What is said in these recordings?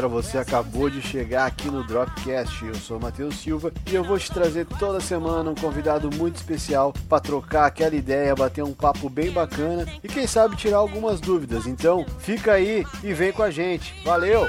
galera, você acabou de chegar aqui no Dropcast. Eu sou o Matheus Silva e eu vou te trazer toda semana um convidado muito especial para trocar aquela ideia, bater um papo bem bacana e quem sabe tirar algumas dúvidas. Então, fica aí e vem com a gente. Valeu!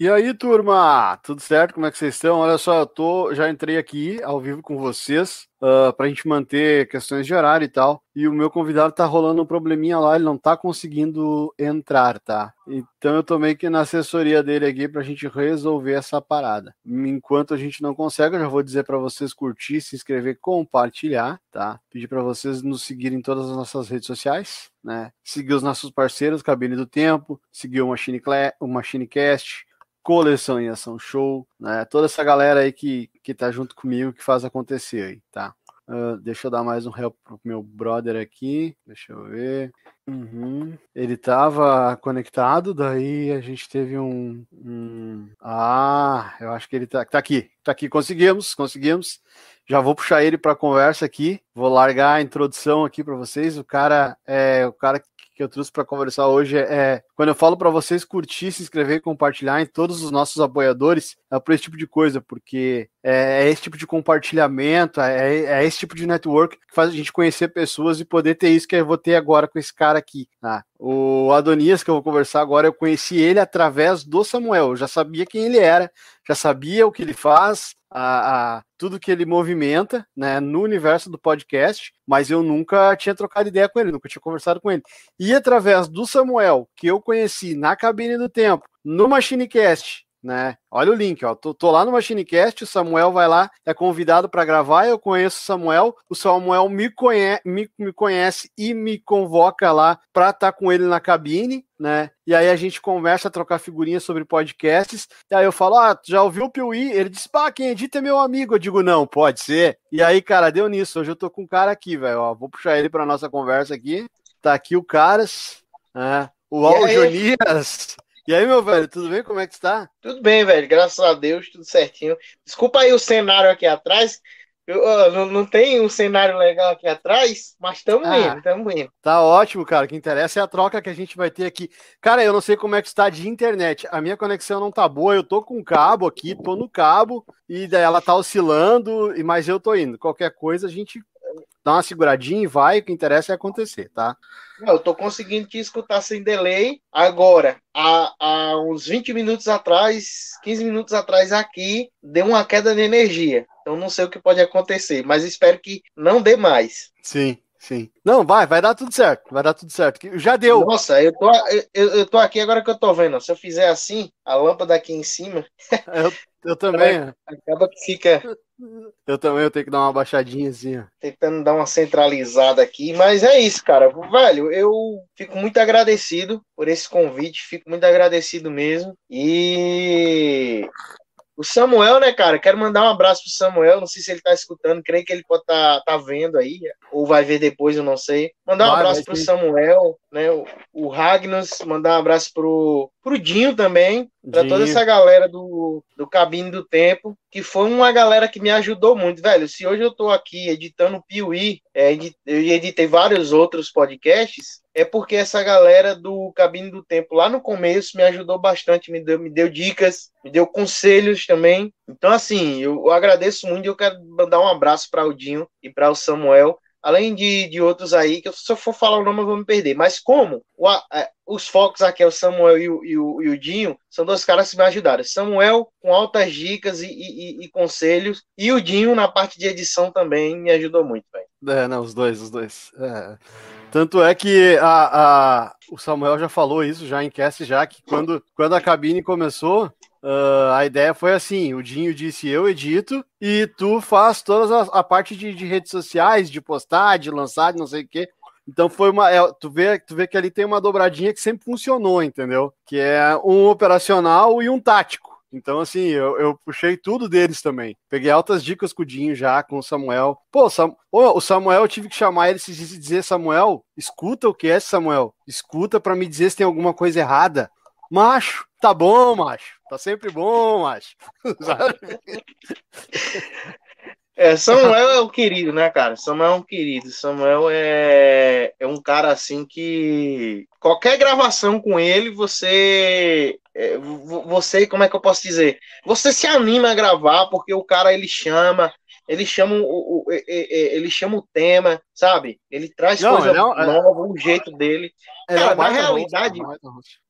E aí, turma? Tudo certo? Como é que vocês estão? Olha só, eu tô, já entrei aqui ao vivo com vocês uh, para a gente manter questões de horário e tal. E o meu convidado tá rolando um probleminha lá, ele não tá conseguindo entrar, tá? Então eu tô meio que na assessoria dele aqui pra gente resolver essa parada. Enquanto a gente não consegue, eu já vou dizer para vocês curtir, se inscrever, compartilhar, tá? Pedir para vocês nos seguirem em todas as nossas redes sociais, né? Seguir os nossos parceiros, Cabine do Tempo, seguir o Machine, o Machinecast, Coleção em Ação Show, né? Toda essa galera aí que, que tá junto comigo, que faz acontecer aí, tá? Uh, deixa eu dar mais um help pro meu brother aqui. Deixa eu ver. Uhum. Ele tava conectado, daí a gente teve um, um, Ah, eu acho que ele tá, tá aqui. Tá aqui, conseguimos, conseguimos. Já vou puxar ele para conversa aqui. Vou largar a introdução aqui para vocês. O cara é o cara que eu trouxe para conversar hoje é quando eu falo para vocês curtir, se inscrever compartilhar em todos os nossos apoiadores, é por esse tipo de coisa, porque é, é esse tipo de compartilhamento, é, é, esse tipo de network que faz a gente conhecer pessoas e poder ter isso que eu vou ter agora com esse cara aqui. Tá? O Adonias, que eu vou conversar agora, eu conheci ele através do Samuel. Eu já sabia quem ele era, já sabia o que ele faz, a, a, tudo que ele movimenta né, no universo do podcast, mas eu nunca tinha trocado ideia com ele, nunca tinha conversado com ele. E através do Samuel, que eu conheci na cabine do tempo, no Machinecast, né? Olha o link, ó. Tô, tô, lá no Machinecast, o Samuel vai lá, é convidado para gravar. Eu conheço o Samuel, o Samuel me, conhe me, me conhece e me convoca lá para estar tá com ele na cabine, né? E aí a gente conversa, trocar figurinhas sobre podcasts. E aí eu falo, ah, já ouviu o Piuí? Ele disse, pá, quem edita é meu amigo. Eu digo, não, pode ser. E aí, cara, deu nisso. Hoje eu tô com um cara aqui, velho. Vou puxar ele para nossa conversa aqui. Tá aqui o Caras, né? O Aljonias. E aí, meu velho, tudo bem? Como é que está? Tudo bem, velho, graças a Deus, tudo certinho. Desculpa aí o cenário aqui atrás. Eu, não, não tem um cenário legal aqui atrás, mas estamos ah, indo, estamos indo. Tá ótimo, cara. O que interessa é a troca que a gente vai ter aqui. Cara, eu não sei como é que está de internet. A minha conexão não tá boa. Eu tô com cabo aqui, tô no cabo, e daí ela tá oscilando, mas eu tô indo. Qualquer coisa a gente dá uma seguradinha e vai, o que interessa é acontecer, tá? Eu tô conseguindo te escutar sem delay. Agora, há, há uns 20 minutos atrás, 15 minutos atrás aqui, deu uma queda de energia. Então não sei o que pode acontecer, mas espero que não dê mais. Sim, sim. Não, vai, vai dar tudo certo, vai dar tudo certo. Já deu. Nossa, eu tô, eu, eu tô aqui agora que eu tô vendo. Se eu fizer assim, a lâmpada aqui em cima. Eu, eu também. Acaba que fica. Eu também eu tenho que dar uma baixadinha assim. Tentando dar uma centralizada aqui, mas é isso, cara. Velho, eu fico muito agradecido por esse convite, fico muito agradecido mesmo. E o Samuel, né, cara? Quero mandar um abraço pro Samuel. Não sei se ele tá escutando, creio que ele pode estar tá, tá vendo aí, ou vai ver depois, eu não sei. Mandar um vai, abraço vai pro Samuel, né? O, o Ragnos, mandar um abraço pro, pro Dinho também, para toda essa galera do, do Cabine do Tempo, que foi uma galera que me ajudou muito, velho. Se hoje eu tô aqui editando o Piuí, é, eu editei vários outros podcasts, é porque essa galera do Cabine do Tempo lá no começo me ajudou bastante, me deu, me deu dicas, me deu conselhos também. Então, assim, eu, eu agradeço muito e eu quero mandar um abraço para o Dinho e para o Samuel, além de, de outros aí, que eu, se eu for falar o nome eu vou me perder. Mas como o, a, os focos aqui é o Samuel e o, e, o, e o Dinho, são dois caras que me ajudaram. Samuel com altas dicas e, e, e, conselhos, e o Dinho na parte de edição também me ajudou muito, velho. É, não, os dois, os dois. É. Tanto é que a, a, o Samuel já falou isso, já em cast, já, que quando, quando a cabine começou, Uh, a ideia foi assim: o Dinho disse eu edito e tu faz toda a, a parte de, de, redes sociais, de postar, de lançar, de não sei o quê. Então foi uma. É, tu, vê, tu vê que ali tem uma dobradinha que sempre funcionou, entendeu? Que é um operacional e um tático. Então, assim, eu, eu puxei tudo deles também. Peguei altas dicas com o Dinho já, com o Samuel. Pô, Sam, o Samuel, eu tive que chamar ele e dizer, Samuel, escuta o que é, Samuel. Escuta para me dizer se tem alguma coisa errada. Macho, tá bom, macho. Tá sempre bom, macho. É, Samuel é o querido, né, cara? Samuel é um querido. Samuel é, é um cara assim que qualquer gravação com ele, você é, você, como é que eu posso dizer? Você se anima a gravar porque o cara ele chama, ele chama o, o ele chama o tema, sabe? Ele traz Não, coisa é um, é- nova, o jeito dele. Cara, é na realidade,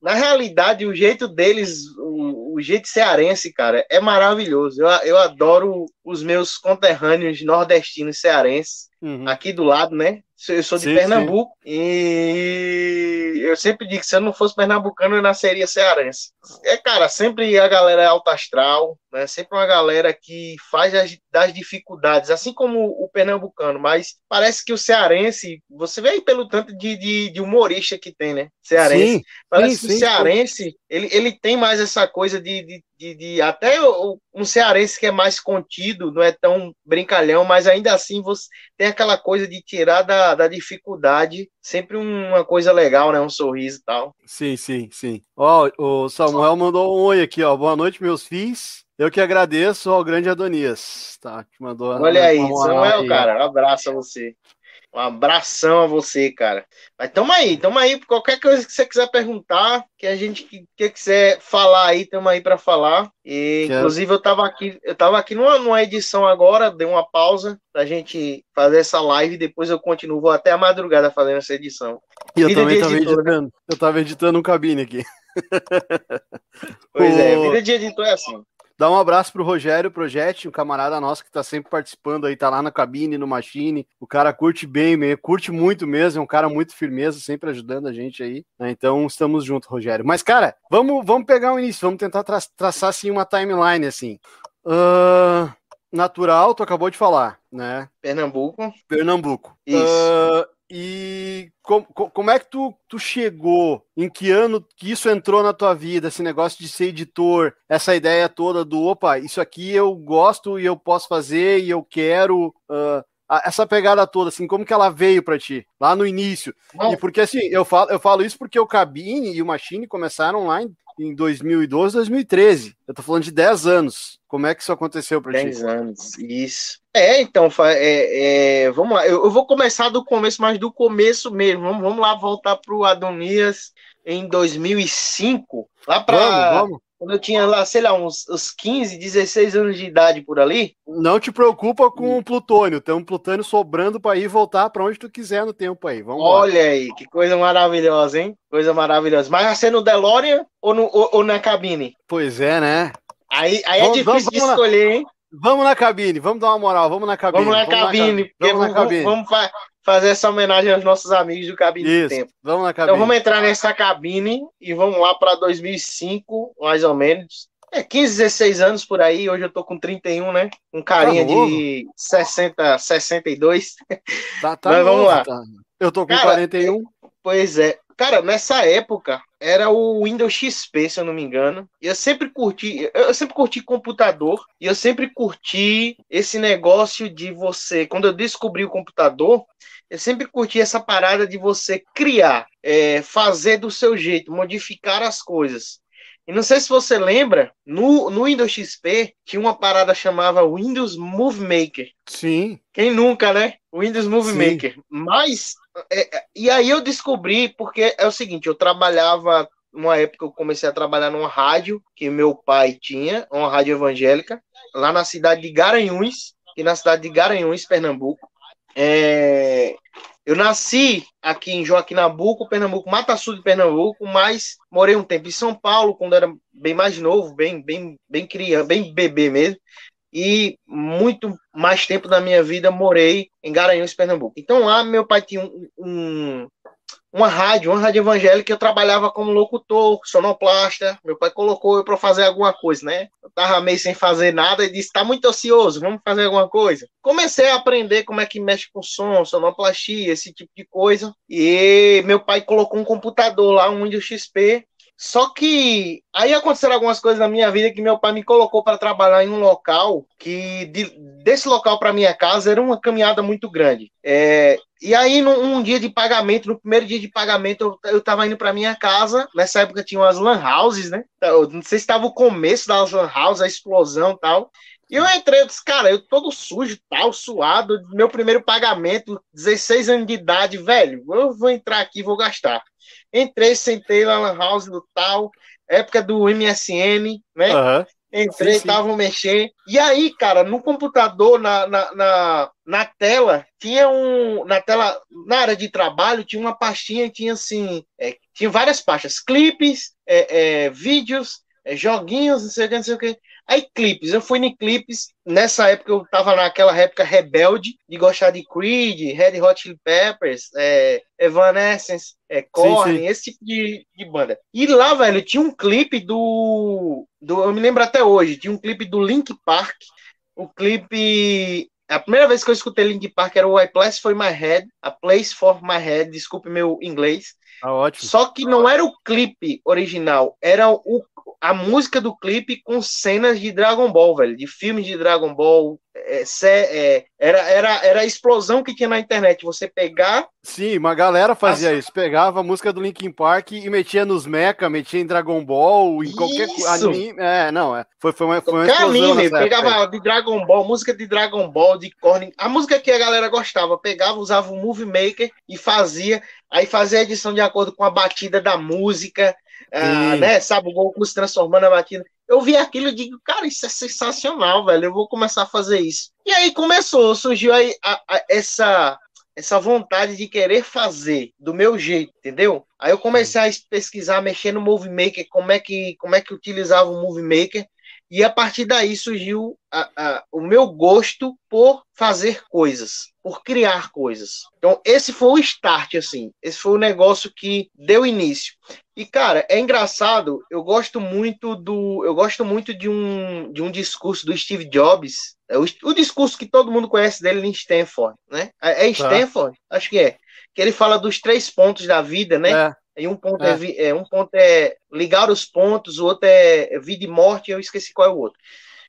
na realidade, o jeito deles, o, o, jeito cearense, cara, é maravilhoso. Eu, eu adoro os meus conterrâneos nordestinos cearenses, uhum. aqui do lado, né? Eu sou de sim, Pernambuco sim. e eu sempre digo que se eu não fosse pernambucano, eu nasceria cearense. É, cara, sempre a galera é alta astral, né? Sempre uma galera que faz as, das dificuldades, assim como o pernambucano, mas parece que o cearense, você vê aí pelo tanto de, de, de humorista que tem, né? Cearense. Sim, parece que o cearense, ele, ele tem mais essa coisa de, de de, de, até um cearense que é mais contido, não é tão brincalhão, mas ainda assim você tem aquela coisa de tirar da, da dificuldade, sempre uma coisa legal, né? Um sorriso e tal. Sim, sim, sim. Ó, o Samuel mandou um oi aqui, ó. Boa noite, meus filhos. Eu que agradeço ao grande Adonias, tá? Que mandou. Olha aí, Samuel, aí. cara, um abraço a você. Um abração a você, cara. Mas tamo aí, tamo aí. Qualquer coisa que você quiser perguntar, que a gente que, que quiser falar aí, tamo aí para falar. E, inclusive, eu tava aqui, eu tava aqui numa, numa edição agora, dei uma pausa pra gente fazer essa live. Depois eu continuo, vou até a madrugada fazendo essa edição. E eu vida também tava editor, né? editando. Né? Eu tava editando um cabine aqui. Pois o... é, vida de editor é assim. Dá um abraço pro Rogério Projetti, um camarada nosso que tá sempre participando aí, tá lá na cabine, no machine. O cara curte bem, curte muito mesmo, é um cara muito firmeza, sempre ajudando a gente aí. Né? Então estamos juntos, Rogério. Mas, cara, vamos, vamos pegar o início, vamos tentar tra traçar assim uma timeline assim. Uh, natural, tu acabou de falar, né? Pernambuco. Pernambuco. Isso. Uh, e com, com, como é que tu, tu chegou? Em que ano que isso entrou na tua vida? Esse negócio de ser editor, essa ideia toda do opa, isso aqui eu gosto e eu posso fazer e eu quero. Uh, essa pegada toda, assim, como que ela veio para ti lá no início? E porque assim, eu falo, eu falo isso porque o Cabine e o Machine começaram lá em em 2012, 2013. Eu tô falando de 10 anos. Como é que isso aconteceu para ti? 10 anos, isso. É, então, é, é, vamos lá. Eu, eu, vou começar do começo, mas do começo mesmo. Vamos, vamos lá voltar pro Adonias em 2005. Lá para. Vamos, vamos. Quando eu tinha lá, sei lá, uns, uns 15, 16 anos de idade por ali. Não te preocupa com o plutônio. Tem um plutônio sobrando para ir voltar para onde tu quiser no tempo aí. Vamos Olha aí, que coisa maravilhosa, hein? Coisa maravilhosa. Mas vai ser no DeLorean ou, no, ou, ou na cabine? Pois é, né? Aí, aí é vamos, é difícil vamos, de escolher, hein? Vamos na cabine, vamos dar uma moral, vamos na cabine. Vamos na vamos cabine, na, vamos, vamos, na cabine. vamos, fazer essa homenagem aos nossos amigos do Cabine Isso, do Tempo. Vamos na cabine. Então vamos entrar nessa cabine e vamos lá para 2005, mais ou menos. É 15, 16 anos por aí. Hoje eu tô com 31, né? Um carinha tá de 60, 62. Tá, tá Mas novo, vamos lá. Tá. Eu tô com Cara, 41. Pois é. Cara, nessa época era o Windows XP, se eu não me engano. E eu sempre curti, eu sempre curti computador e eu sempre curti esse negócio de você, quando eu descobri o computador, eu sempre curti essa parada de você criar, é, fazer do seu jeito, modificar as coisas. E não sei se você lembra, no, no Windows XP tinha uma parada chamava Windows Movie Maker. Sim. Quem nunca, né? Windows Movie Sim. Maker. Mas, é, é, e aí eu descobri, porque é o seguinte, eu trabalhava, numa época eu comecei a trabalhar numa rádio que meu pai tinha, uma rádio evangélica, lá na cidade de Garanhuns, e na cidade de Garanhuns, Pernambuco. É, eu nasci aqui em Joaquim Nabuco, Pernambuco, Mata Sul de Pernambuco, mas morei um tempo em São Paulo, quando era bem mais novo, bem, bem, bem criança, bem bebê mesmo. E muito mais tempo da minha vida morei em Garanhuns, Pernambuco. Então lá meu pai tinha um, um uma rádio, uma rádio evangélica, eu trabalhava como locutor, sonoplasta. Meu pai colocou eu para fazer alguma coisa, né? Eu tava meio sem fazer nada e disse: tá muito ocioso, vamos fazer alguma coisa. Comecei a aprender como é que mexe com som, sonoplastia, esse tipo de coisa. E meu pai colocou um computador lá, um Windows XP, só que aí aconteceram algumas coisas na minha vida que meu pai me colocou para trabalhar em um local que de, desse local para minha casa era uma caminhada muito grande. É, e aí, num um dia de pagamento, no primeiro dia de pagamento, eu, eu tava indo para minha casa. Nessa época tinha umas lan houses, né? Eu não sei se estava o começo das lan houses, a explosão e tal. E eu entrei, eu disse, cara, eu todo sujo, tal, suado, meu primeiro pagamento, 16 anos de idade, velho, eu vou entrar aqui, vou gastar. Entrei, sentei lá na house do tal, época do MSN, né? Uhum. Entrei, estavam mexendo. E aí, cara, no computador, na, na, na, na, tela, tinha um. Na tela, na área de trabalho, tinha uma pastinha, tinha assim. É, tinha várias pastas, clipes, é, é, vídeos, é, joguinhos, não sei o que, não sei o que. Aí, clipes, eu fui em clipes. Nessa época, eu tava naquela época rebelde, de gostar de Creed, Red Hot Chili Peppers, é, Evanescence, é, Korn, sim, sim. esse tipo de, de banda. E lá, velho, tinha um clipe do, do. Eu me lembro até hoje, tinha um clipe do Link Park. O clipe a primeira vez que eu escutei Link Park era o I Place for My Head, A Place for My Head, desculpe meu inglês. Ah, ótimo. Só que não era o clipe original, era o a música do clipe com cenas de Dragon Ball, velho, de filmes de Dragon Ball. É, é, era, era, era a explosão que tinha na internet. Você pegar. Sim, uma galera fazia as... isso. Pegava a música do Linkin Park e metia nos mecha, metia em Dragon Ball, em qualquer anime. É, não, é. Foi, foi uma, foi uma anime, pegava de Dragon Ball, música de Dragon Ball, de Korn. A música que a galera gostava, pegava, usava o Movie Maker e fazia. Aí fazia a edição de acordo com a batida da música ah, né? Sabe, o Goku se transformando na máquina. Eu vi aquilo e digo, cara, isso é sensacional, velho. Eu vou começar a fazer isso. E aí começou, surgiu aí a, a, essa essa vontade de querer fazer do meu jeito, entendeu? Aí eu comecei a pesquisar, mexer no Movie Maker, como é que como é que utilizava o Movie Maker. E a partir daí surgiu a, a, o meu gosto por fazer coisas, por criar coisas. Então, esse foi o start, assim. Esse foi o negócio que deu início. E, cara, é engraçado, eu gosto muito do. Eu gosto muito de um, de um discurso do Steve Jobs. É o, o discurso que todo mundo conhece dele em Stanford, né? É, é tá. Stanford? Acho que é. Que ele fala dos três pontos da vida, né? É. E um ponto é. é. é. um ponto é ligar os pontos, o outro é vida e morte, eu esqueci qual é o outro.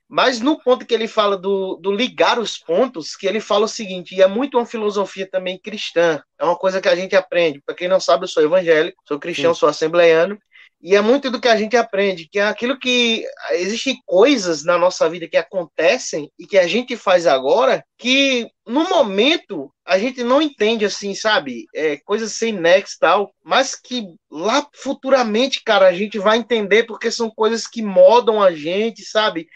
Mas no ponto que ele fala do, do ligar os pontos, que ele fala o seguinte, e é muito uma filosofia também cristã, é uma coisa que a gente aprende. Para quem não sabe, eu sou evangélico, sou cristão, Sim. sou assembleiano, e é muito do que a gente aprende, que é aquilo que existem coisas na nossa vida que acontecem e que a gente faz agora que no momento a gente não entende assim, sabe? É, coisas sem nexo tal, mas que lá futuramente, cara, a gente vai entender porque são coisas que modam a gente, sabe?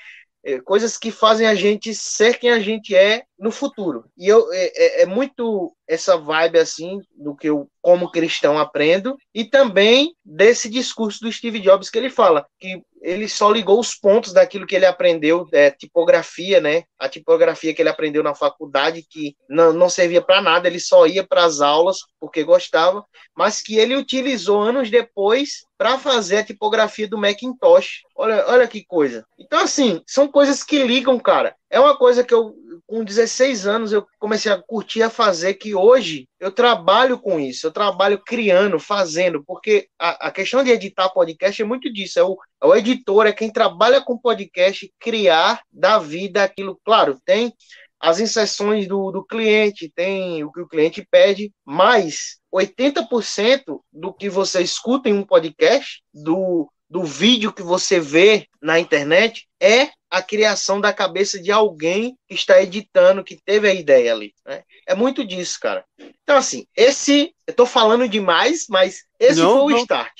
É, coisas que fazem a gente ser quem a gente é no futuro. E eu, é, é, é, muito essa vibe assim do que eu, como cristão, aprendo, e também desse discurso do Steve Jobs que ele fala que ele só ligou os pontos daquilo que ele aprendeu, é, tipografia, né? A tipografia que ele aprendeu na faculdade, que não, não servia para nada, ele só ia para as aulas porque gostava, mas que ele utilizou anos depois para fazer a tipografia do Macintosh. Olha, olha que coisa. Então, assim, são coisas que ligam, cara. É uma coisa que eu com 16 anos eu comecei a curtir a fazer, que hoje eu trabalho com isso, eu trabalho criando, fazendo, porque a, a questão de editar podcast é muito disso, é o, é o editor, é quem trabalha com podcast, criar da vida aquilo, claro, tem as inserções do, do cliente, tem o que o cliente pede, mas 80% do que você escuta em um podcast, do, do vídeo que você vê na internet, é a criação da cabeça de alguém que está editando, que teve a ideia ali. Né? É muito disso, cara. Então, assim, esse. Eu tô falando demais, mas esse não, foi o não. start.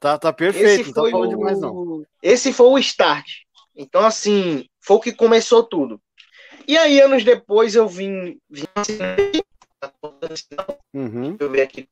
Tá, tá perfeito, esse não tá falando o, demais, não. Esse foi o start. Então, assim, foi o que começou tudo. E aí, anos depois, eu vim. vim uhum. Deixa eu ver aqui.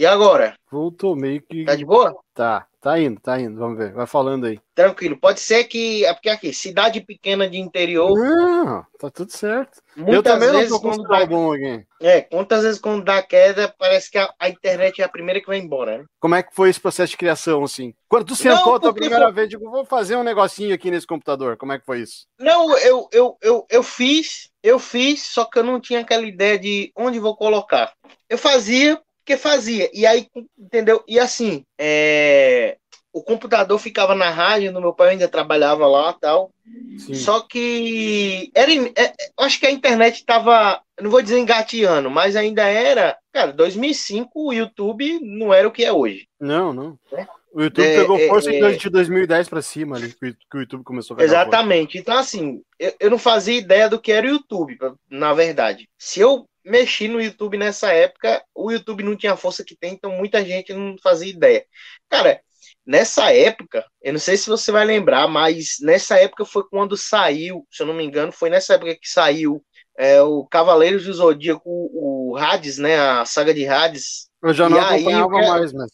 E agora? Voltou meio que. Tá de boa? Tá. Tá indo, tá indo, vamos ver. Vai falando aí. Tranquilo. Pode ser que. É porque aqui, cidade pequena de interior. Não, tá tudo certo. Muitas eu também vezes, não tô com dá, bom aqui. É, quantas vezes quando dá queda, parece que a, a, internet é a primeira que vai embora, né? Como é que foi esse processo de criação, assim? Quando tu sentou a primeira foi... vez, digo, vou fazer um negocinho aqui nesse computador. Como é que foi isso? Não, eu, eu, eu, eu fiz, eu fiz, só que eu não tinha aquela ideia de onde vou colocar. Eu fazia porque fazia. E aí, entendeu? E assim, é... o computador ficava na rádio, no meu pai ainda trabalhava lá tal. Sim. Só que era, é, acho que a internet estava, não vou dizer engateando, mas ainda era, cara, 2005 o YouTube não era o que é hoje. Não, não. Né? O YouTube é, pegou é, força é, de 2010 para cima ali, que o YouTube começou a Exatamente. Então, assim, eu, eu não fazia ideia do que era o YouTube, na verdade. Se eu mexi no YouTube nessa época, o YouTube não tinha a força que tem, então muita gente não fazia ideia. Cara, nessa época, eu não sei se você vai lembrar, mas nessa época foi quando saiu, se eu não me engano, foi nessa época que saiu é, o Cavaleiros do Zodíaco, o, o Hades, né, a saga de Hades. Eu já não e acompanhava aí, mais, mas...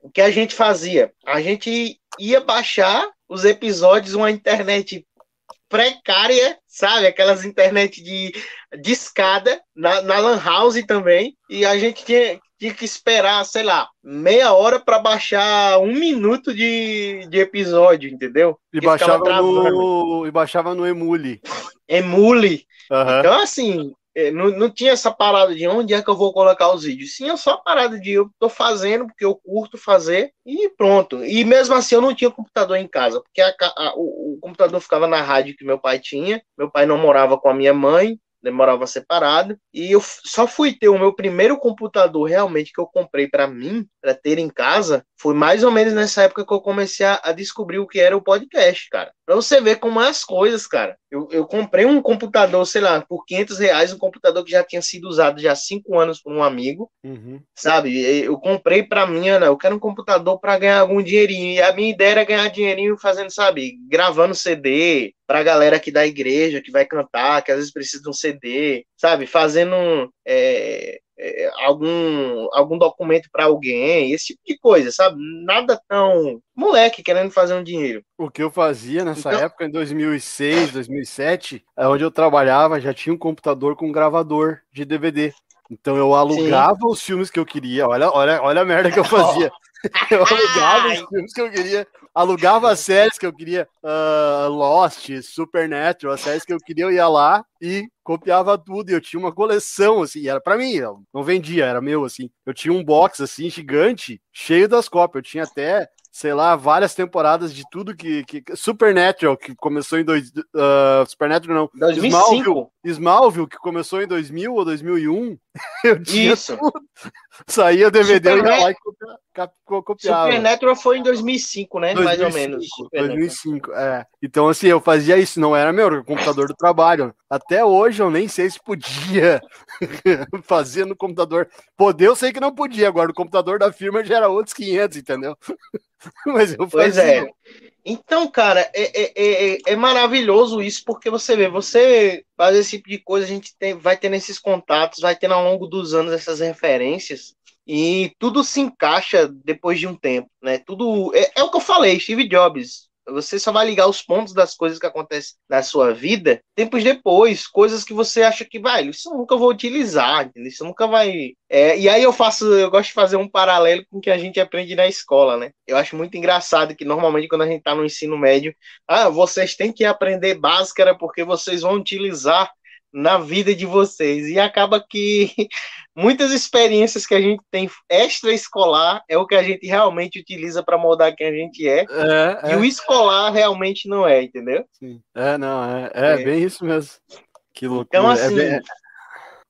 O que a gente fazia? A gente ia baixar os episódios uma internet precária, sabe? Aquelas internet de, de escada, na, na Lan House também. E a gente tinha, tinha que esperar, sei lá, meia hora para baixar um minuto de, de episódio, entendeu? E baixava, no, e baixava no Emule. Emule. Uhum. Então, assim, não, não tinha essa parada de onde é que eu vou colocar os vídeos. Sim, é só parada de eu tô fazendo porque eu curto fazer e pronto. E mesmo assim eu não tinha computador em casa, porque a, a, o, o, computador ficava na rádio que meu pai tinha. Meu pai não morava com a minha mãe, demorava separado. E eu só fui ter o meu primeiro computador realmente que eu comprei para mim, para ter em casa, foi mais ou menos nessa época que eu comecei a, a descobrir o que era o podcast, cara. Pra você ver como é as coisas, cara. Eu, eu comprei um computador, sei lá, por 500 reais, um computador que já tinha sido usado já há cinco anos por um amigo, uhum. sabe? Eu comprei pra mim, né? eu quero um computador para ganhar algum dinheirinho. E a minha ideia era ganhar dinheirinho fazendo, sabe, gravando CD pra galera aqui da igreja que vai cantar, que às vezes precisa de um CD, sabe? Fazendo é, é, algum, algum documento para alguém, esse tipo de coisa, sabe? Nada tão moleque querendo fazer um dinheiro. O que eu fazia nessa então... época, em 2006, 2007, é onde eu trabalhava, já tinha um computador com gravador de DVD. Então eu alugava Sim. os filmes que eu queria. Olha, olha, olha a merda que eu fazia. Eu alugava os filmes que eu queria, alugava as séries que eu queria, uh, Lost, Supernatural, as séries que eu queria, eu ia lá e copiava tudo. E eu tinha uma coleção, assim, era para mim, não vendia, era meu, assim. Eu tinha um box, assim, gigante, cheio das cópias. Eu tinha até sei lá, várias temporadas de tudo que, que Supernatural, que começou em dois, uh, Supernatural não, 2005. Smallville, Smallville, que começou em 2000 ou 2001, eu tinha Isso. Tudo. Saía o DVD Supernet... e ia lá e copiava. Supernatural foi em 2005, né, 2005, mais ou menos. 2005, é. Então, assim, eu fazia isso, não era meu, era o computador do trabalho. Até hoje eu nem sei se podia fazer no computador. Poder eu sei que não podia, agora o computador da firma já era outros 500, entendeu? Mas eu Pois é. Então, cara, é, é, é, é, maravilhoso isso, porque você vê, você faz esse tipo de coisa, a gente tem, vai tendo esses contatos, vai tendo ao longo dos anos essas referências, e tudo se encaixa depois de um tempo, né? Tudo. É, é o que eu falei, Steve Jobs. Você só vai ligar os pontos das coisas que acontecem na sua vida tempos depois, coisas que você acha que vai, isso eu nunca vou utilizar, isso nunca vai. É, e aí eu faço, eu gosto de fazer um paralelo com o que a gente aprende na escola, né? Eu acho muito engraçado que normalmente quando a gente está no ensino médio, ah, vocês têm que aprender báscara porque vocês vão utilizar na vida de vocês. E acaba que muitas experiências que a gente tem extraescolar é o que a gente realmente utiliza para moldar quem a gente é. é e é. o escolar realmente não é, entendeu? Sim. É, não, é, é, é. bem isso mesmo. Que loucura. Então, é assim, bem...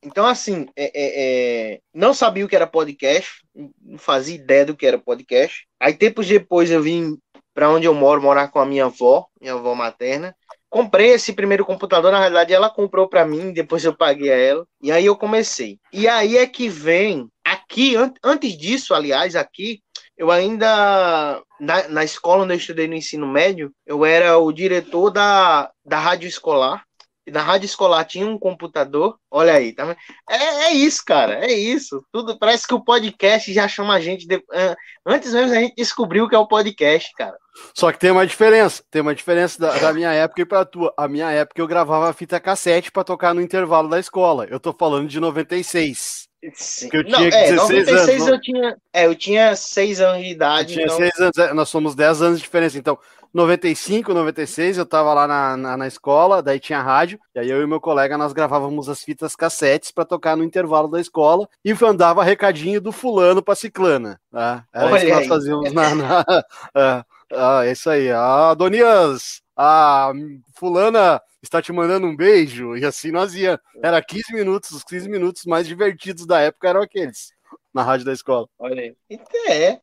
então, assim é, não sabia o que era podcast, não fazia ideia do que era podcast. Aí, tempos depois, eu vim para onde eu moro, morar com a minha avó, minha avó materna comprei esse primeiro computador, na realidade ela comprou para mim, depois eu paguei a ela, e aí eu comecei. E aí é que vem, aqui, an antes disso, aliás, aqui, eu ainda, na, na escola onde eu estudei no ensino médio, eu era o diretor da, da rádio escolar, e na rádio escolar tinha um computador, olha aí, tá é, é isso, cara, é isso. Tudo parece que o podcast já chama a gente de, antes mesmo a gente descobriu o que é o podcast, cara. Só que tem uma diferença, tem uma diferença da, da minha época e pra tua. A minha época eu gravava fita cassete para tocar no intervalo da escola. Eu tô falando de 96. Sim. Que eu tinha não, é, 96 anos, eu tinha, é, eu tinha 6 anos de idade. Eu tinha então... 6 anos, é, nós somos 10 anos de diferença, então 95, 96, eu tava lá na, na, na, escola, daí tinha rádio, e aí eu e meu colega nós gravávamos as fitas cassetes para tocar no intervalo da escola e andava recadinho do fulano pra ciclana. Tá? Era Olha isso que nós fazíamos na. na é, ah, é isso aí. Ah, Donias, a fulana está te mandando um beijo, e assim nós ia. Era 15 minutos, os 15 minutos mais divertidos da época eram aqueles. na rádio da escola. Olha aí. Então, é.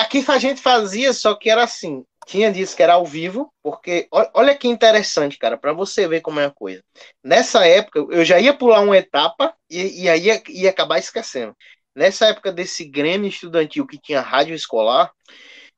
Aqui a gente fazia, só que era assim. Tinha disso que era ao vivo, porque olha que interessante, cara, para você ver como é a coisa. Nessa época, eu já ia pular uma etapa e, e aí ia, ia acabar esquecendo. Nessa época desse Grêmio estudantil que tinha rádio escolar,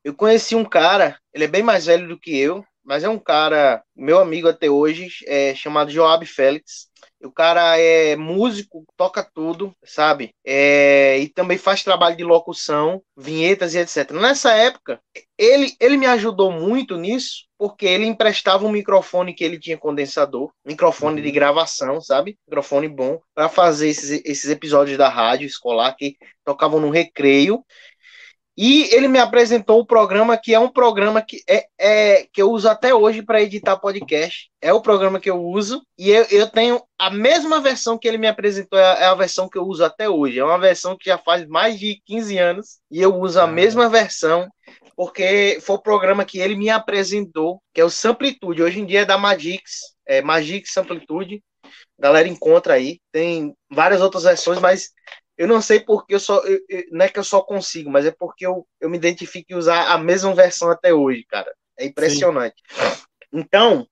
eu conheci um cara, ele é bem mais velho do que eu, mas é um cara, meu amigo até hoje, é chamado Joab Félix. O cara é músico, toca tudo, sabe? É, e também faz trabalho de locução, vinhetas e etc. Nessa época, ele, ele me ajudou muito nisso, porque ele emprestava um microfone que ele tinha condensador, microfone de uhum. gravação, sabe? Microfone bom, para fazer esses, esses episódios da rádio escolar que tocavam no recreio. E ele me apresentou o programa que é um programa que é, é que eu uso até hoje para editar podcast. É o programa que eu uso e eu, eu, tenho a mesma versão que ele me apresentou é a, é a, versão que eu uso até hoje. É uma versão que já faz mais de 15 anos e eu uso a mesma versão porque foi o programa que ele me apresentou, que é o Samplitude. Hoje em dia é da Magix, é Magix Samplitude. galera encontra aí. Tem várias outras versões, mas eu não sei porque eu só. Eu, eu, não é que eu só consigo, mas é porque eu, eu me identifico em usar a mesma versão até hoje, cara. É impressionante. Sim. Então,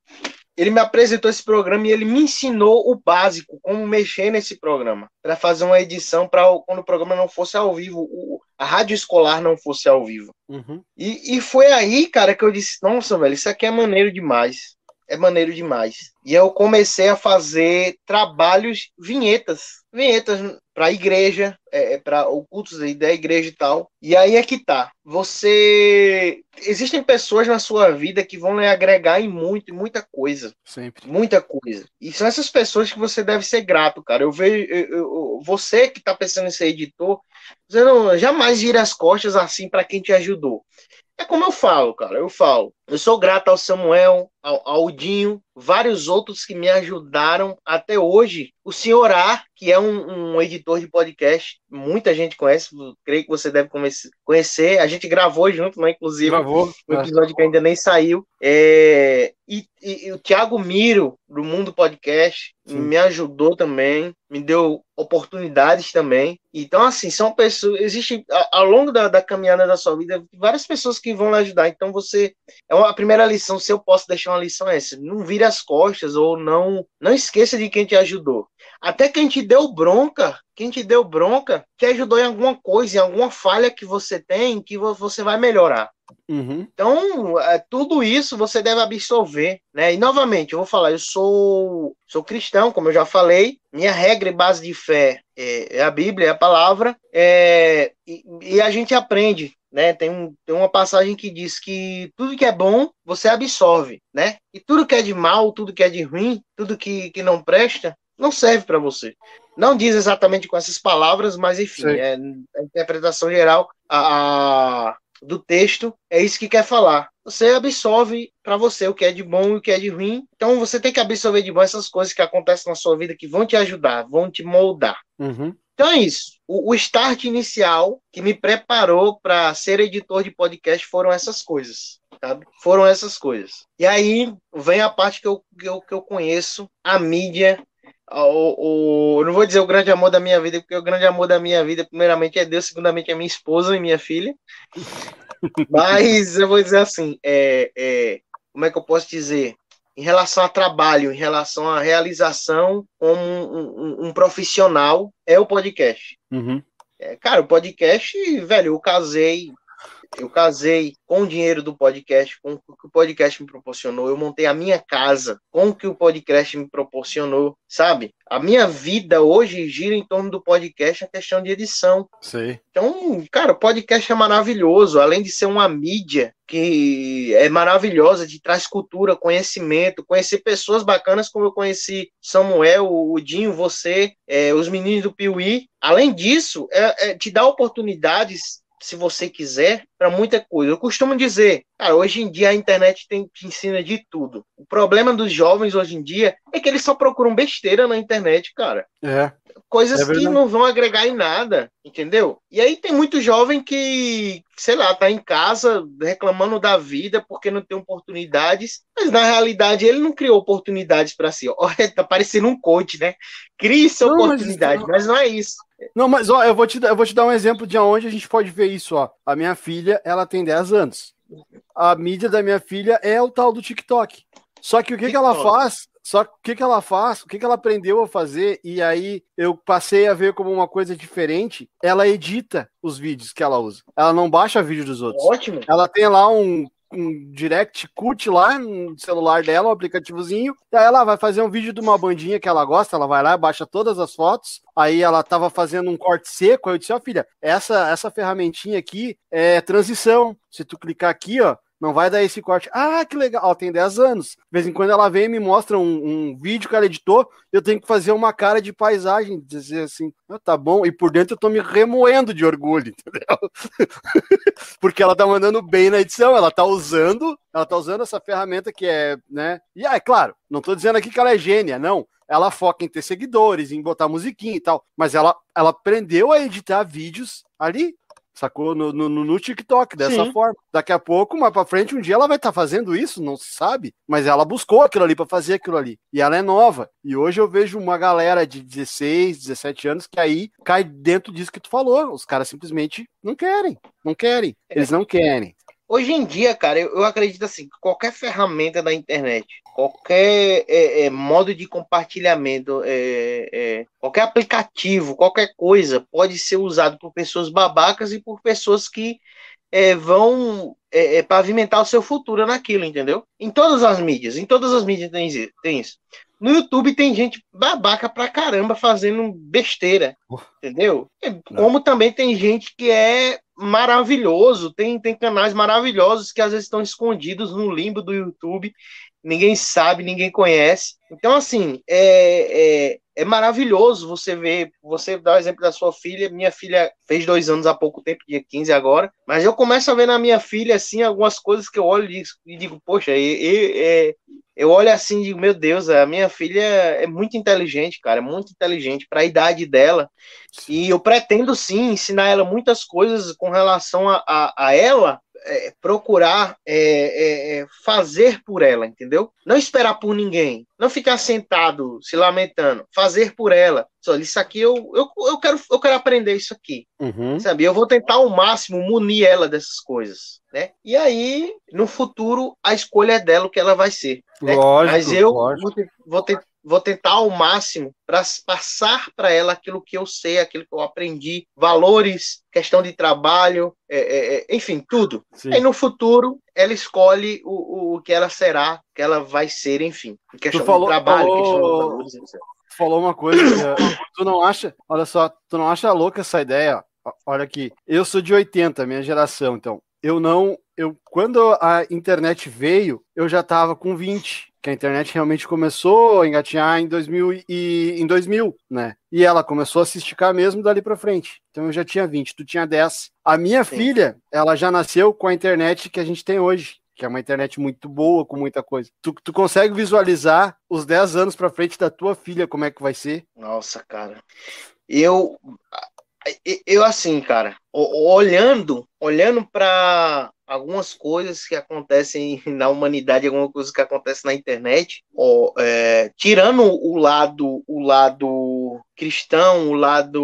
ele me apresentou esse programa e ele me ensinou o básico, como mexer nesse programa, para fazer uma edição para quando o programa não fosse ao vivo, o, a rádio escolar não fosse ao vivo. Uhum. E, e foi aí, cara, que eu disse: Nossa, velho, isso aqui é maneiro demais é maneiro demais. E eu comecei a fazer trabalhos, vinhetas, vinhetas para a igreja, é, é para cultos da igreja e tal. E aí é que tá. Você existem pessoas na sua vida que vão lhe agregar em muito, em muita coisa. Sempre. Muita coisa. E são essas pessoas que você deve ser grato, cara. Eu vejo eu, eu, você que tá pensando em ser editor, você não jamais vira as costas assim para quem te ajudou. É como eu falo, cara. Eu falo. Eu sou grato ao Samuel, ao, ao Dinho, vários outros que me ajudaram até hoje. O Senhor A, que é um, um, editor de podcast, muita gente conhece, creio que você deve conhecer. A gente gravou junto, né? Inclusive, gravou, um episódio é. que ainda nem saiu. É, e, e, e, o Thiago Miro, do Mundo Podcast, Sim. me ajudou também, me deu oportunidades também. Então, assim, são pessoas. Existem, ao longo da, da caminhada da sua vida, várias pessoas que vão lhe ajudar. Então, você é uma, a primeira lição, se eu posso deixar uma lição é essa, não vire as costas ou não não esqueça de quem te ajudou. Até quem te deu bronca, quem te deu bronca, te ajudou em alguma coisa, em alguma falha que você tem, que você vai melhorar. Uhum. Então, é, tudo isso você deve absorver, né? E novamente, eu vou falar, eu sou sou cristão, como eu já falei, minha regra e base de fé é, é a Bíblia, é a palavra, é, e, e a gente aprende né? Tem, um, tem uma passagem que diz que tudo que é bom você absorve, né? E tudo que é de mal, tudo que é de ruim, tudo que, que não presta, não serve para você. Não diz exatamente com essas palavras, mas enfim, é a interpretação geral a, a, do texto é isso que quer falar. Você absorve para você o que é de bom e o que é de ruim. Então você tem que absorver de bom essas coisas que acontecem na sua vida que vão te ajudar, vão te moldar. Uhum. Então é isso. O, o start inicial que me preparou para ser editor de podcast foram essas coisas. Sabe? Foram essas coisas. E aí vem a parte que eu, que eu, que eu conheço, a mídia. O, o, não vou dizer o grande amor da minha vida, porque o grande amor da minha vida, primeiramente, é Deus, segundamente, é minha esposa e minha filha. Mas eu vou dizer assim: é, é, como é que eu posso dizer? Em relação a trabalho, em relação à realização como um, um, um profissional, é o podcast. Uhum. É, cara, o podcast, velho, eu casei eu casei com o dinheiro do podcast, com o que o podcast me proporcionou. Eu montei a minha casa com o que o podcast me proporcionou, sabe? A minha vida hoje gira em torno do podcast, a questão de edição. Sim. Então, cara, o podcast é maravilhoso, além de ser uma mídia que é maravilhosa, de traz cultura, conhecimento, conhecer pessoas bacanas como eu conheci Samuel, o Dinho, você, é, os meninos do Piuí. Além disso, é, é, te dá oportunidades se você quiser, para muita coisa. Eu costumo dizer, cara, hoje em dia a internet tem, te ensina de tudo. O problema dos jovens hoje em dia é que eles só procuram besteira na internet, cara. É. Coisas é que não vão agregar em nada, entendeu? E aí tem muito jovem que, sei lá, tá em casa reclamando da vida porque não tem oportunidades, mas na realidade ele não criou oportunidades para si. Olha, tá parecendo um coach, né? Crie sua oportunidade, mas, mas não é isso Não, mas ó, eu vou te, eu vou te dar um exemplo de onde a gente pode ver isso, ó. A minha filha, ela tem 10 anos. A mídia da minha filha é o tal do TikTok. Só que o que, que ela faz? Só que o que, que ela faz? O que, que ela aprendeu a fazer? E aí eu passei a ver como uma coisa diferente. Ela edita os vídeos que ela usa. Ela não baixa vídeo dos outros. Ótimo. Ela tem lá um um direct cut lá no celular dela, um aplicativozinho. E aí ela vai fazer um vídeo de uma bandinha que ela gosta, ela vai lá, baixa todas as fotos. Aí ela tava fazendo um corte seco, aí eu disse, ó, oh, filha, essa, essa ferramentinha aqui é transição. Se tu clicar aqui, ó, não vai dar esse corte. Ah, que legal. Ela tem 10 anos. De vez em quando ela vem e me mostra um, um vídeo que ela editou. Eu tenho que fazer uma cara de paisagem, dizer assim, ah, tá bom. E por dentro eu tô me remoendo de orgulho, entendeu? Porque ela tá mandando bem na edição, ela tá usando, ela tá usando essa ferramenta que é, né? E é claro, não tô dizendo aqui que ela é gênia, não. Ela foca em ter seguidores, em botar musiquinha e tal, mas ela, ela aprendeu a editar vídeos ali Sacou? No, no, no TikTok, dessa Sim. forma. Daqui a pouco, mais pra frente, um dia ela vai estar tá fazendo isso, não se sabe. Mas ela buscou aquilo ali para fazer aquilo ali. E ela é nova. E hoje eu vejo uma galera de 16, 17 anos que aí cai dentro disso que tu falou. Os caras simplesmente não querem. Não querem. Eles não querem. Hoje em dia, cara, eu, eu acredito assim, que qualquer ferramenta da internet, qualquer é, é, modo de compartilhamento, é, é, qualquer aplicativo, qualquer coisa pode ser usado por pessoas babacas e por pessoas que é, vão é, pavimentar o seu futuro naquilo, entendeu? Em todas as mídias, em todas as mídias tem, tem isso. No YouTube tem gente babaca pra caramba fazendo besteira, entendeu? Como também tem gente que é maravilhoso, tem, tem canais maravilhosos que às vezes estão escondidos no limbo do YouTube, ninguém sabe, ninguém conhece. Então, assim, é, é, é maravilhoso você ver, você dá o exemplo da sua filha, minha filha fez dois anos há pouco tempo, dia 15 agora, mas eu começo a ver na minha filha, assim, algumas coisas que eu olho e digo, poxa, eu, eu olho assim e digo, meu Deus, a minha filha é muito inteligente, cara, é muito inteligente para a idade dela, e eu pretendo sim ensinar ela muitas coisas com relação a, a, a ela, é, procurar é, é, é, fazer por ela, entendeu? Não esperar por ninguém, não ficar sentado se lamentando, fazer por ela. Só isso aqui eu, eu, eu, quero, eu quero aprender isso aqui, uhum. sabe? Eu vou tentar ao máximo munir ela dessas coisas, né? E aí, no futuro, a escolha é dela o que ela vai ser. Né? Lógico, Mas eu lógico. vou, vou, vou tentar ao máximo para passar para ela aquilo que eu sei, aquilo que eu aprendi, valores, questão de trabalho, é, é, é enfim, tudo. Sim. Aí no futuro ela escolhe o, o, que ela será, o que ela vai ser, enfim. Questão falou, de trabalho, falou... questão de valores, etc. Falou uma coisa, tu não acha, olha só, tu não acha louca essa ideia? Olha aqui, eu sou de 80, minha geração, então eu não, eu quando a internet veio, eu já tava com 20 que a internet realmente começou a engatinhar em 2000 e em 2000, né? E ela começou a se esticar mesmo dali para frente. Então eu já tinha 20, tu tinha 10. A minha Sim. filha, ela já nasceu com a internet que a gente tem hoje, que é uma internet muito boa, com muita coisa. Tu, tu consegue visualizar os 10 anos para frente da tua filha, como é que vai ser? Nossa, cara. Eu eu assim, cara, olhando, olhando para algumas coisas que acontecem na humanidade, alguma coisa que acontece na internet, ó, é, tirando o lado, o lado cristão, o lado,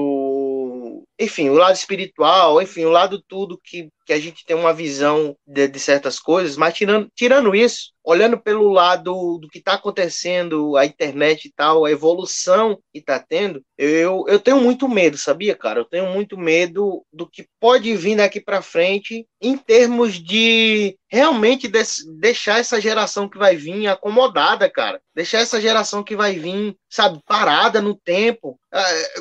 enfim, o lado espiritual, enfim, o lado tudo que, que a gente tem uma visão de, de certas coisas, mas tirando, tirando isso, olhando pelo lado do que está acontecendo, a internet e tal, a evolução que está tendo, eu, eu tenho muito medo, sabia, cara? Eu tenho muito medo do que pode vir daqui para frente em termos de realmente deixar essa geração que vai vir acomodada, cara. Deixar essa geração que vai vir, sabe, parada no tempo. É,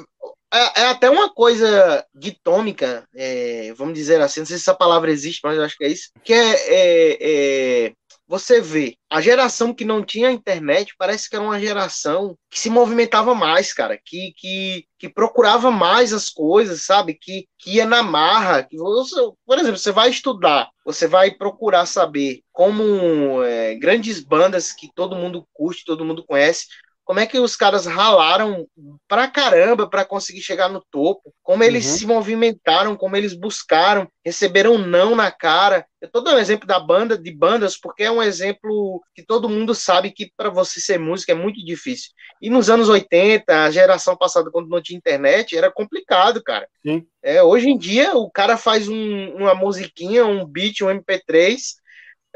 é, é até uma coisa ditômica, é, vamos dizer assim, não sei se essa palavra existe, mas eu acho que é isso, que é, é, é você vê, a geração que não tinha internet parece que era uma geração que se movimentava mais, cara, que, que, que procurava mais as coisas, sabe? Que, que ia na marra. Que você, por exemplo, você vai estudar, você vai procurar saber como é, grandes bandas que todo mundo curte, todo mundo conhece, como é que os caras ralaram pra caramba para conseguir chegar no topo, como eles uhum. se movimentaram, como eles buscaram, receberam não na cara. Eu tô dando exemplo da banda, de bandas, porque é um exemplo que todo mundo sabe que para você ser músico é muito difícil. E nos anos 80, a geração passada, quando não tinha internet, era complicado, cara. Sim. É, hoje em dia, o cara faz um, uma musiquinha, um beat, um MP3,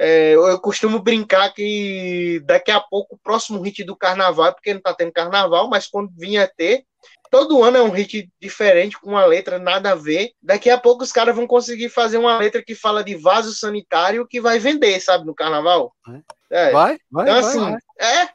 é, eu costumo brincar que daqui a pouco o próximo hit do carnaval, é porque não tá tendo carnaval, mas quando vinha ter, todo ano é um hit diferente, com uma letra nada a ver. Daqui a pouco os caras vão conseguir fazer uma letra que fala de vaso sanitário que vai vender, sabe, no carnaval. É. Vai, vai. Então, assim, vai. é,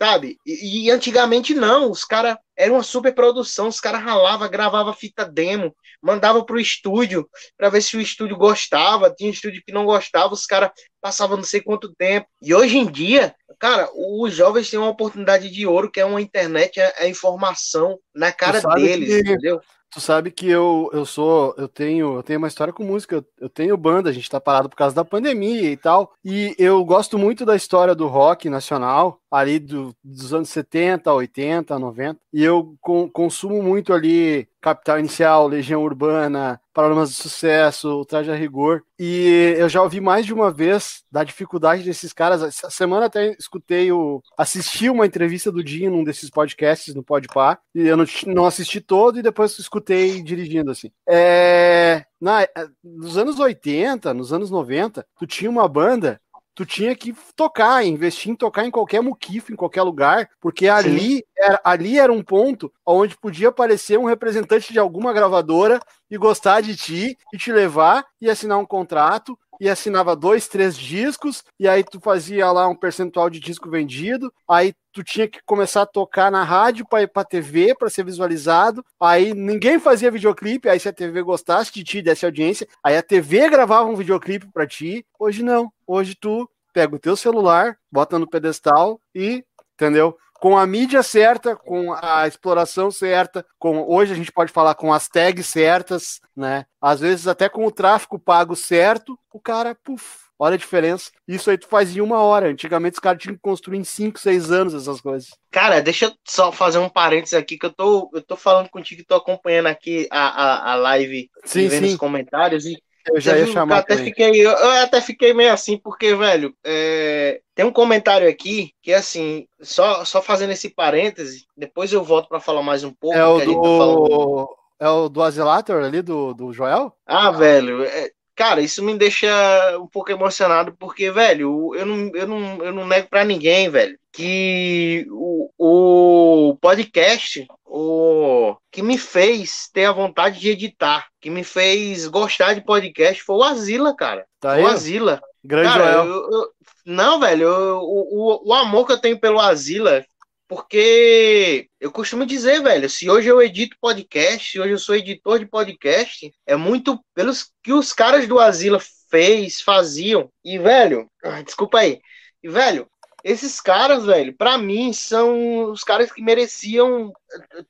sabe? E, e, antigamente não, os caras era uma super produção, os caras ralava, gravava fita demo, mandava pro estúdio para ver se o estúdio gostava, tinha estúdio que não gostava, os caras passavam não sei quanto tempo. E hoje em dia, cara, os jovens têm uma oportunidade de ouro que é uma internet, é, é informação na cara deles, que... entendeu? Tu sabe que eu, eu sou, eu tenho, eu tenho uma história com música, eu tenho banda, a gente tá parado por causa da pandemia e tal. E eu gosto muito da história do rock nacional, ali do, dos anos 70, 80, 90. E eu com, consumo muito ali Capital Inicial, Legião Urbana, Problemas de Sucesso, Traje a Rigor. E eu já ouvi mais de uma vez da dificuldade desses caras. Essa semana até escutei o. assisti uma entrevista do Dinho num desses podcasts no Podpah. E eu não, não assisti todo e depois escutei dirigindo assim. É. Na, nos anos 80, nos anos 90, tu tinha uma banda tu tinha que tocar, investir em tocar em qualquer muquifo, em qualquer lugar, porque ali era, ali era um ponto onde podia aparecer um representante de alguma gravadora e gostar de ti e te levar e assinar um contrato e assinava dois, três discos, e aí tu fazia lá um percentual de disco vendido, aí tu tinha que começar a tocar na rádio para ir para TV para ser visualizado. Aí ninguém fazia videoclipe, aí se a TV gostasse de ti, desse audiência, aí a TV gravava um videoclipe para ti. Hoje não. Hoje tu pega o teu celular, bota no pedestal e, entendeu? Com a mídia certa, com a exploração certa, com hoje a gente pode falar com as tags certas, né? Às vezes até com o tráfego pago certo, o cara, puf, olha a diferença. Isso aí tu faz em uma hora. Antigamente os caras tinham que construir em 5, 6 anos essas coisas. Cara, deixa eu só fazer um parênteses aqui, que eu tô, eu tô falando contigo, tô acompanhando aqui a, a, a live sim, vendo sim. os comentários e eu já ia chamar. Eu até, fiquei, eu, até fiquei meio assim, porque, velho, é, tem um comentário aqui que, assim, só, só fazendo esse parêntese, depois eu volto para falar mais um pouco. É o do... Tá falando... É o do Azilator ali, do, do Joel? Ah, velho, é, cara, isso me deixa um pouco emocionado, porque, velho, eu não, eu não, eu não nego para ninguém, velho, que o, o podcast o que me fez ter a vontade de editar, que me fez gostar de podcast foi o Azila, cara. Tá? O Azila. Grande cara, eu, eu, não, velho, eu, o, o amor que eu tenho pelo Azila porque eu costumo dizer, velho, se hoje eu edito podcast, se hoje eu sou editor de podcast, é muito pelos que os caras do Asila fez, faziam. E, velho, desculpa aí. E, velho, esses caras, velho, para mim são os caras que mereciam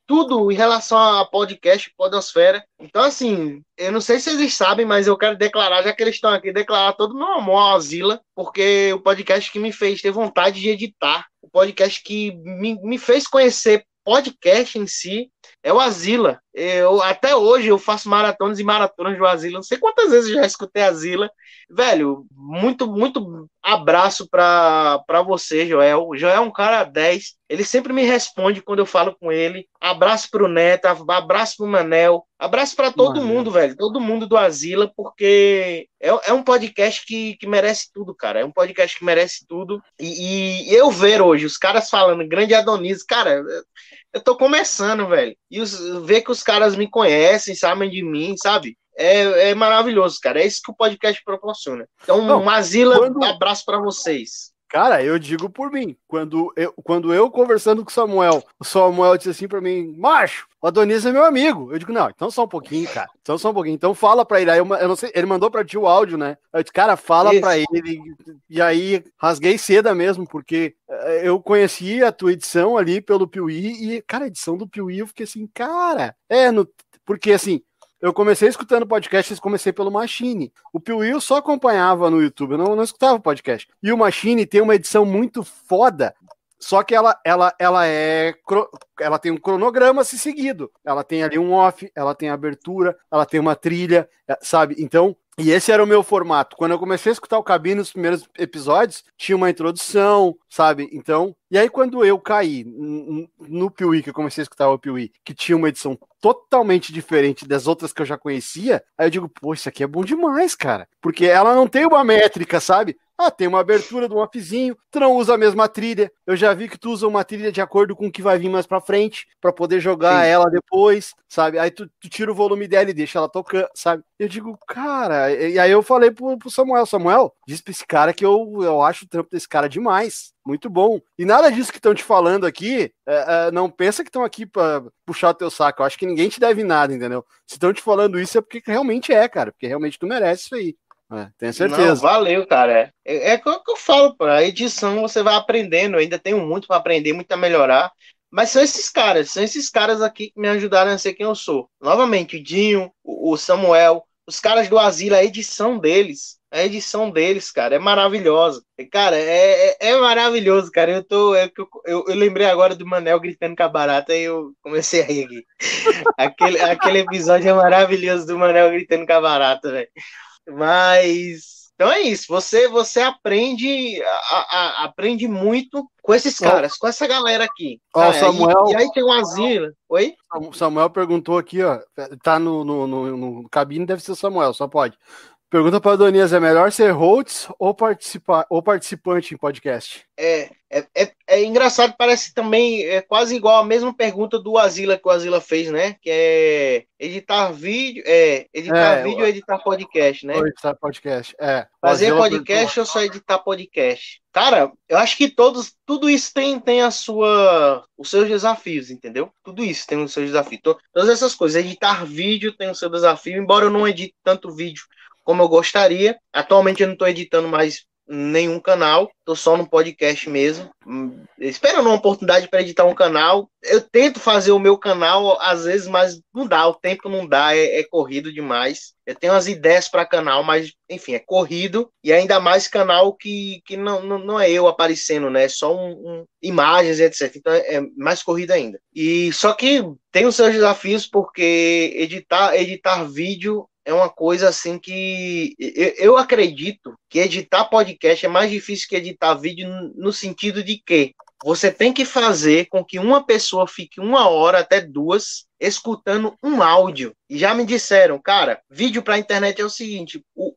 tudo em relação a podcast, podosfera. Então, assim, eu não sei se eles sabem, mas eu quero declarar, já que eles estão aqui, declarar todo o meu amor ao Azila, porque o podcast que me fez ter vontade de editar, o podcast que me, me fez conhecer podcast em si é o Azila. Eu, até hoje eu faço maratonas e maratonas do Azila. Não sei quantas vezes eu já escutei Azila. Velho, muito, muito abraço para você, Joel. O Joel é um cara 10. Ele sempre me responde quando eu falo com ele. Abraço pro Neto, abraço pro Manel, abraço para todo Mano. mundo, velho. Todo mundo do Azila, porque é, é um podcast que, que merece tudo, cara. É um podcast que merece tudo. E, e eu ver hoje os caras falando grande Adonis, cara, eu tô começando, velho. E os, ver que os caras me conhecem, sabem de mim, sabe? É, é maravilhoso, cara. É isso que o podcast proporciona. Então, Não, Mazila, quando... um abraço para vocês. Cara, eu digo por mim. Quando eu, quando eu conversando com o Samuel, o Samuel disse assim para mim, macho, o Adonis é meu amigo. Eu digo, não, então só um pouquinho, cara. Então só um pouquinho. Então fala pra ele. Aí eu, eu não sei, ele mandou pra ti o áudio, né? Eu disse, cara, fala Isso. pra ele. E aí rasguei seda mesmo, porque eh, eu conheci a tua edição ali pelo Piuí e, cara, a edição do Piuí eu fiquei assim, cara, é, no, porque assim, eu comecei escutando podcasts, comecei pelo Machine. O Piuí só acompanhava no YouTube, eu não, não escutava podcast. E o Machine tem uma edição muito foda Só que ela, ela, ela é. Ela tem um cronograma se seguido. Ela tem ali um off, ela tem abertura, ela tem uma trilha, é, sabe? Então, e esse era o meu formato. Quando eu comecei a escutar o Cabine nos primeiros episódios, tinha uma introdução, sabe? Então, e aí quando eu caí no Piuí, que eu comecei a escutar o Piuí, que tinha uma edição totalmente diferente das outras que eu já conhecia, aí eu digo, pô, isso aqui é bom demais, cara. Porque ela não tem uma métrica, sabe? Ah, tem uma abertura de um offzinho, tu não usa a mesma trilha. Eu já vi que tu usa uma trilha de acordo com o que vai vir mais pra frente, para poder jogar Sim. ela depois, sabe? Aí tu, tu, tira o volume dela e deixa ela tocando, sabe? Eu digo, cara, e, aí eu falei pro, pro, Samuel, Samuel, diz pra esse cara que eu, eu acho o trampo desse cara demais. Muito bom. E nada disso que estão te falando aqui, é, é, não pensa que estão aqui para puxar o teu saco. Eu acho que ninguém te deve nada, entendeu? Se estão te falando isso é porque realmente é, cara. Porque realmente tu merece isso aí. É, tenho certeza. Não, valeu, cara. É, é, é o que eu falo, pô. A edição você vai aprendendo. Eu ainda tenho muito para aprender, muito a melhorar. Mas são esses caras, são esses caras aqui que me ajudaram a ser quem eu sou. Novamente, o Dinho, o Samuel, os caras do Asilo, a edição deles, a edição deles, cara, é maravilhosa. Cara, é, é, é maravilhoso, cara. Eu tô. É, eu, eu, eu, lembrei agora do Manel gritando com a barata e eu comecei a rir aqui. aquele, aquele episódio é maravilhoso do Manel gritando com a barata, velho. Mas então é isso. Você você aprende a, a, aprende muito com esses caras, com essa galera aqui. Ó, ah, Samuel. E, e, aí tem um asilo. Oi? Samuel perguntou aqui, ó. Tá no, no, no, no cabine, deve ser o Samuel, só pode. Pergunta para Adonias, é melhor ser host ou, participar, ou participante em podcast? É, é, é, é, engraçado, parece também é quase igual a mesma pergunta do Asila que o Asila fez, né? Que é editar vídeo, é, editar é, vídeo ou editar podcast, né? Ou editar podcast, é. Fazer podcast ou só editar podcast? Cara, eu acho que todos, tudo isso tem, tem a sua, os seus desafios, entendeu? Tudo isso tem os seus desafios. Todas essas coisas, editar vídeo tem o seu desafio, embora eu não edite tanto vídeo como eu gostaria. Atualmente eu não estou editando mais nenhum canal, estou só no podcast mesmo. Hum, esperando uma oportunidade para editar um canal. Eu tento fazer o meu canal às vezes, mas não dá, o tempo não dá, é, é corrido demais. Eu tenho as ideias para canal, mas enfim, é corrido e ainda mais canal que, que não, não, não é eu aparecendo, né? É só um, um, imagens, etc. Então é mais corrido ainda. E só que tem os seus desafios porque editar editar vídeo é uma coisa assim que eu, acredito que editar podcast é mais difícil que editar vídeo no sentido de que você tem que fazer com que uma pessoa fique uma hora até duas escutando um áudio. E já me disseram, cara, vídeo para internet é o seguinte: o,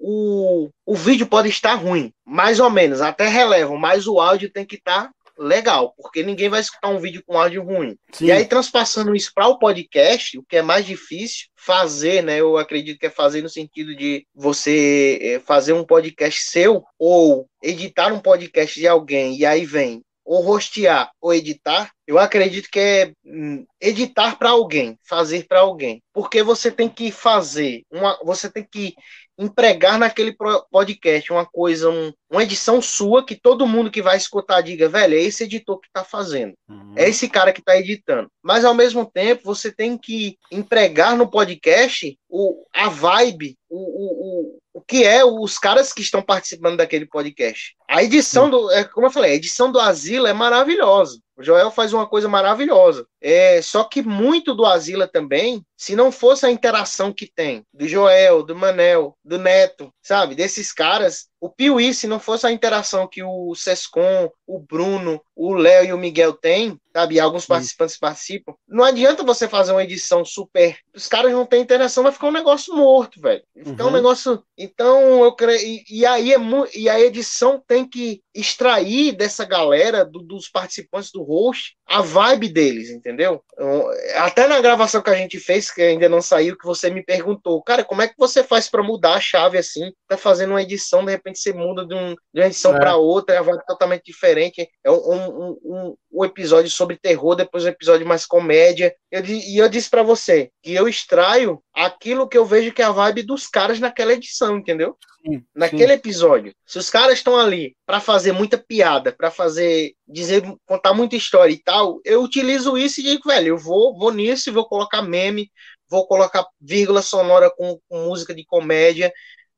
o, o vídeo pode estar ruim, mais ou menos, até relevam, mas o áudio tem que estar legal, porque ninguém vai escutar um vídeo com áudio ruim. Sim. E aí, transpassando isso para o podcast, o que é mais difícil fazer, né? Eu acredito que é fazer no sentido de você é, fazer um podcast seu ou editar um podcast de alguém e aí vem ou rostear ou editar, eu acredito que é hum, editar para alguém, fazer para alguém, porque você tem que fazer uma, você tem que empregar naquele podcast uma coisa, um, uma edição sua que todo mundo que vai escutar diga, velho, é esse editor que está fazendo, uhum. é esse cara que está editando. Mas ao mesmo tempo você tem que empregar no podcast o, a vibe, o, o, o, o que é os caras que estão participando daquele podcast. A edição do, é, como eu falei, a edição do Asilo é maravilhosa. O Joel faz uma coisa maravilhosa. É, só que muito do Asila também, se não fosse a interação que tem do Joel, do Manel, do Neto, sabe, desses caras, o Piuí, se não fosse a interação que o Sescon, o Bruno, o Léo e o Miguel têm, sabe, e alguns participantes participam, não adianta você fazer uma edição super. Os caras não têm interação, vai ficar um negócio morto, velho. Ficar uhum. um negócio. Então, eu creio. E, e, aí é mu... e a edição tem que extrair dessa galera, do, dos participantes do host, a vibe deles, entendeu? Então, até na gravação que a gente fez, que ainda não saiu, que você me perguntou, cara, como é que você faz para mudar a chave assim? Tá fazendo uma edição, de repente você muda de, um, de uma edição é. para outra, é totalmente diferente. É um, um, um, um, episódio sobre terror, depois um episódio mais comédia. Eu, e eu disse para você que eu extraio aquilo que eu vejo que é a vibe dos caras naquela edição, entendeu? Sim, naquele sim. episódio. Se os caras estão ali para fazer muita piada, para fazer, dizer, contar muita história e tal, eu utilizo isso e digo, velho, eu vou, vou nisso e vou colocar meme, vou colocar vírgula sonora com, com música de comédia,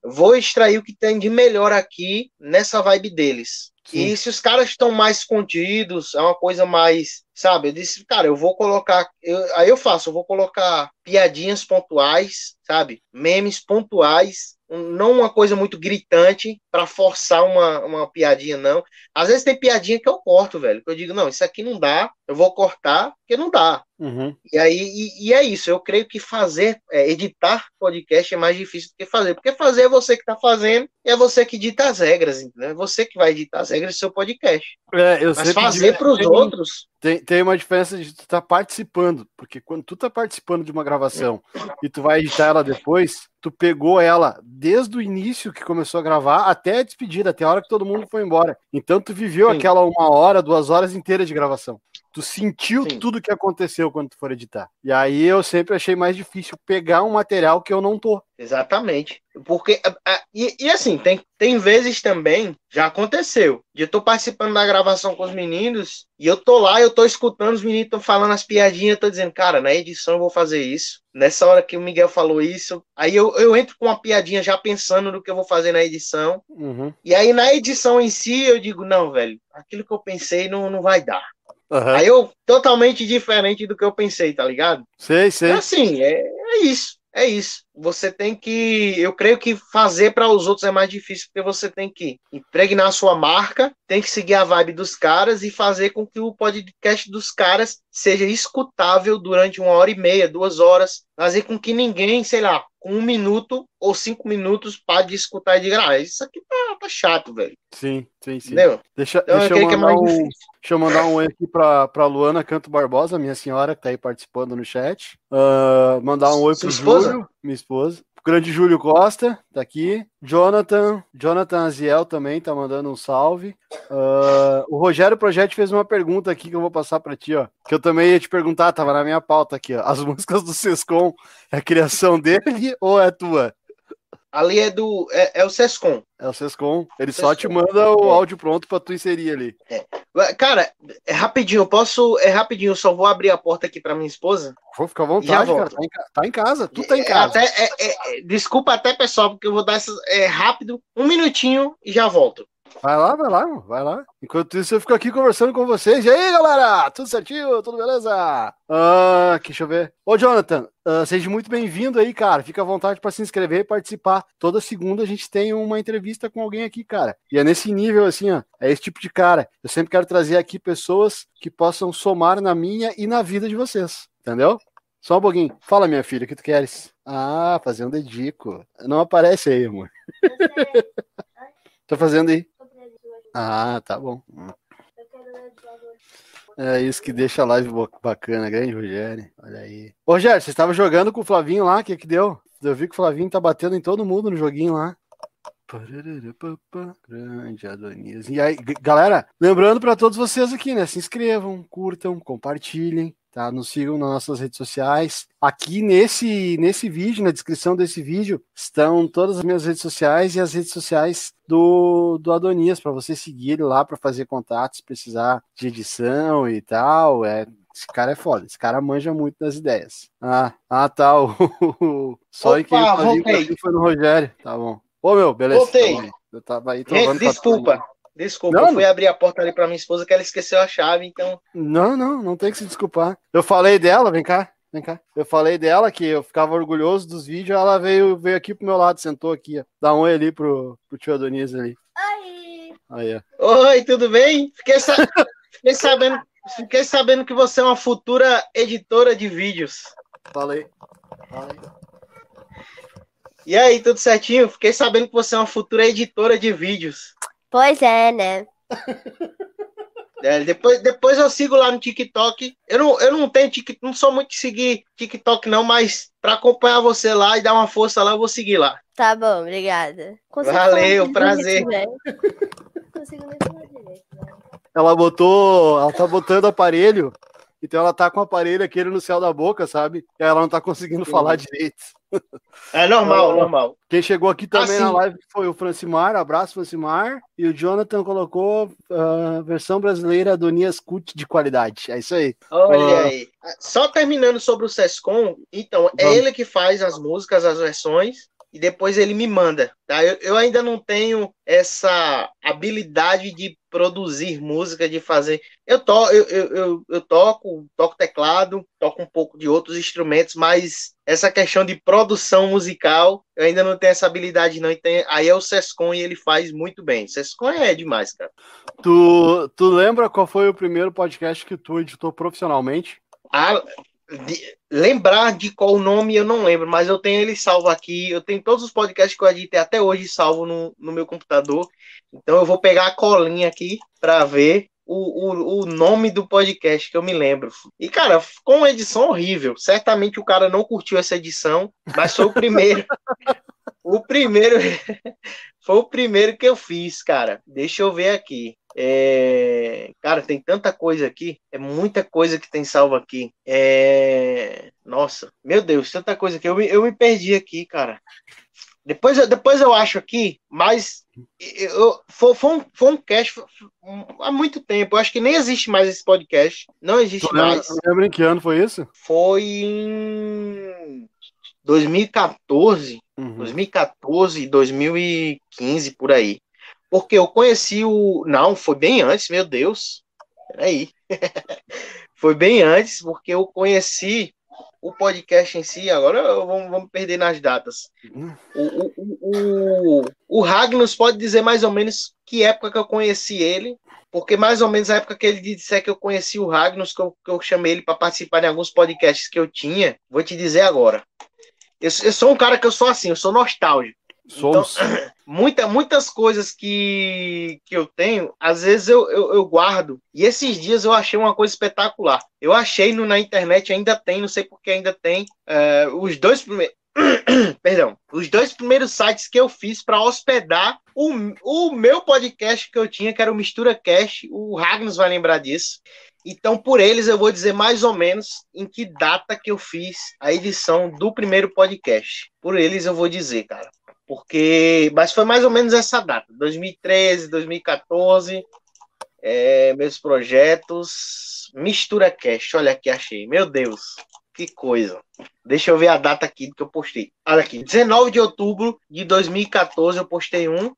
vou extrair o que tem de melhor aqui nessa vibe deles. Sim. E se os caras estão mais escondidos, é uma coisa mais, sabe? Eu disse, cara, eu vou colocar, eu, aí eu faço, eu vou colocar piadinhas pontuais, sabe? Memes pontuais não uma coisa muito gritante para forçar uma, uma piadinha, não. Às vezes tem piadinha que eu corto, velho. Que eu digo, não, isso aqui não dá, eu vou cortar, porque não dá. Uhum. E aí, e, e, é isso. Eu creio que fazer, é, editar podcast é mais difícil do que fazer. Porque fazer é você que está fazendo e é você que dita as regras, entendeu? É você que vai editar as regras do seu podcast. É, Mas fazer para os outros. Tem, tem uma diferença de tu estar tá participando, porque quando tu tá participando de uma gravação e tu vai editar ela depois, tu pegou ela desde o início que começou a gravar até a despedida, até a hora que todo mundo foi embora. Então tu viveu Sim. aquela uma hora, duas horas inteiras de gravação. Tu sentiu Sim. tudo que aconteceu quando tu for editar. E aí eu sempre achei mais difícil pegar um material que eu não tô. Exatamente. Porque, e, e, assim, tem, tem vezes também, já aconteceu, de eu tô participando da gravação com os meninos, e eu tô lá, eu tô escutando os meninos estão falando as piadinhas, eu tô dizendo, cara, na edição eu vou fazer isso. Nessa hora que o Miguel falou isso, aí eu, eu entro com uma piadinha já pensando no que eu vou fazer na edição. Uhum. E aí na edição em si, eu digo, não, velho, aquilo que eu pensei não, não vai dar. Uhum. Aí eu, totalmente diferente do que eu pensei, tá ligado? Sei, sei. É assim, é, é isso. É isso. Você tem que, eu creio que fazer para os outros é mais difícil porque você tem que impregnar a sua marca, tem que seguir a vibe dos caras e fazer com que o podcast dos caras seja escutável durante uma hora e meia, duas horas, fazer com que ninguém, sei lá, com um minuto ou cinco minutos pare de escutar e diga, ah, isso aqui tá, tá chato, velho. Sim, sim, sim. Entendeu? Deixa, então, deixa, eu é mandar é um, deixa eu mandar um oi aqui pra, pra Luana Canto Barbosa, minha senhora, que tá aí participando no chat. Uh, mandar um oi pro esposa? Júlio, minha esposa. Grande Júlio Costa, tá aqui. Jonathan, Jonathan Aziel também tá mandando um salve. Uh, o Rogério Projeto fez uma pergunta aqui que eu vou passar para ti, ó. Que eu também ia te perguntar, tava na minha pauta aqui, ó. As músicas do Sescom é a criação dele ou é tua? Ali é do. É, é o Sescom. É o Sescom. Ele Sescom. só te manda o é. áudio pronto pra tu inserir ali. É. Cara, é rapidinho, posso. É rapidinho, eu só vou abrir a porta aqui pra minha esposa. Vou ficar à vontade, cara. Tá em, tá em, casa, tu tá em é, casa. Até, é, desculpa até, pessoal, porque eu vou dar essas. É rápido, um minutinho e já volto. Vai lá, vai lá, vai lá. Enquanto isso, eu fico aqui conversando com vocês. E aí, galera? Tudo certinho? Tudo beleza? Ah, deixa eu ver. Ô, Jonathan, uh, seja muito bem-vindo aí, cara. Fica à vontade para se inscrever e participar. Toda segunda a gente tem uma entrevista com alguém aqui, cara. E é nesse nível, assim, ó. É esse tipo de cara. Eu sempre quero trazer aqui pessoas que possam somar na minha e na vida de vocês. Entendeu? Só um pouquinho. Fala, minha filha, o que tu queres? Ah, fazer um dedico. Não aparece aí, amor. Tô fazendo aí. Ah, tá bom. É isso que deixa a live bacana, grande Rogério. Olha aí. Ô, Rogério, você estava jogando com o Flavinho lá, o que que deu? Eu vi que o Flavinho tá batendo em todo mundo no joguinho lá. Grande Adonias. E aí, galera, lembrando para todos vocês aqui, né? Se inscrevam, curtam, compartilhem tá? Nos sigam nas nossas redes sociais. Aqui nesse, nesse vídeo, na descrição desse vídeo, estão todas as minhas redes sociais e as redes sociais do, do Adonias, para você seguir ele lá para fazer contatos, precisar de edição e tal. É, esse cara é foda, esse cara manja muito das ideias. Ah, ah tá. O, só Opa, em quem foi no Rogério. Tá bom. Ô, meu, beleza. Voltei. Tá eu tava aí Desculpa. Desculpa, não, eu fui abrir a porta ali pra minha esposa que ela esqueceu a chave, então. Não, não, não tem que se desculpar. Eu falei dela, vem cá, vem cá. Eu falei dela que eu ficava orgulhoso dos vídeos, ela veio, veio aqui pro meu lado, sentou aqui, ó. Dá um oi ali pro, pro tio Adonis ali. Oi! Aí, ó. Oi, tudo bem? Fiquei, sa... Fiquei sabendo. Fiquei sabendo que você é uma futura editora de vídeos. Falei. Falei. E aí, tudo certinho? Fiquei sabendo que você é uma futura editora de vídeos. Pois é, né? É, depois, depois eu sigo lá no TikTok. Eu não, eu não tenho TikTok, não sou muito de seguir TikTok, não, mas para acompanhar você lá e dar uma força lá, eu vou seguir lá. Tá bom, obrigada. Consigo Valeu, prazer. Né? Ela botou. Ela tá botando aparelho. Então ela tá com o aparelho aquele no céu da boca, sabe? E ela não tá conseguindo Sim. falar direito. É normal, então, normal. Quem chegou aqui também na live foi o Francimar, abraço Francimar, e o Jonathan colocou a uh, versão brasileira do Nias Cut de qualidade. É isso aí. Olha uh, aí. Só terminando sobre o Sescom, então, é vamos. ele que faz as músicas, as versões, e depois ele me manda. Tá? Eu, eu ainda não tenho essa habilidade de produzir música, de fazer. Eu, to, eu, eu, eu, eu toco, toco teclado, toco um pouco de outros instrumentos, mas essa questão de produção musical, eu ainda não tenho essa habilidade, não. Tem, aí é o Sescon e ele faz muito bem. Sescon é demais, cara. Tu, tu lembra qual foi o primeiro podcast que tu editou profissionalmente? Ah, de, lembrar de qual nome eu não lembro, mas eu tenho ele salvo aqui. Eu tenho todos os podcasts que eu editei até hoje salvo no, no meu computador. Então eu vou pegar a colinha aqui para ver o, o, o nome do podcast que eu me lembro. E, cara, com uma edição horrível. Certamente o cara não curtiu essa edição, mas foi o primeiro. o primeiro. Foi o primeiro que eu fiz, cara. Deixa eu ver aqui. É... Cara, tem tanta coisa aqui, é muita coisa que tem salvo aqui. É... Nossa, meu Deus, tanta coisa que eu me, eu me perdi aqui, cara. Depois, eu, depois eu acho aqui, mas eu, foi, foi, um, foi um cast há muito tempo. Eu acho que nem existe mais esse podcast. Não existe lembra, mais. Lembra em que ano foi isso? Foi em 2014, uhum. 2014, 2015, por aí. Porque eu conheci o. Não, foi bem antes, meu Deus. Peraí. foi bem antes, porque eu conheci o podcast em si. Agora vamos, vamos perder nas datas. O, o, o, o, Ragnos pode dizer mais ou menos que época que eu conheci ele. Porque mais ou menos a época que ele disser que eu conheci o Ragnos, que eu, que eu chamei ele para participar de alguns podcasts que eu tinha, vou te dizer agora. Eu, eu sou um cara que eu sou assim, eu sou nostálgico. Somos. Então, muita, muitas coisas que, que eu tenho, às vezes eu, eu, eu, guardo. E esses dias eu achei uma coisa espetacular. Eu achei no, na internet, ainda tem, não sei porque ainda tem, uh, os dois primeiros. Perdão, os dois primeiros sites que eu fiz para hospedar o, o meu podcast que eu tinha, que era o Mistura Cast, o Ragnos vai lembrar disso. Então, por eles, eu vou dizer mais ou menos em que data que eu fiz a edição do primeiro podcast. Por eles, eu vou dizer, cara. Porque mas foi mais ou menos essa data 2013 2014 é, meus projetos mistura cast. Olha aqui achei. Meu Deus que coisa. Deixa eu ver a data aqui que eu postei. Olha aqui 19 de outubro de 2014 eu postei um.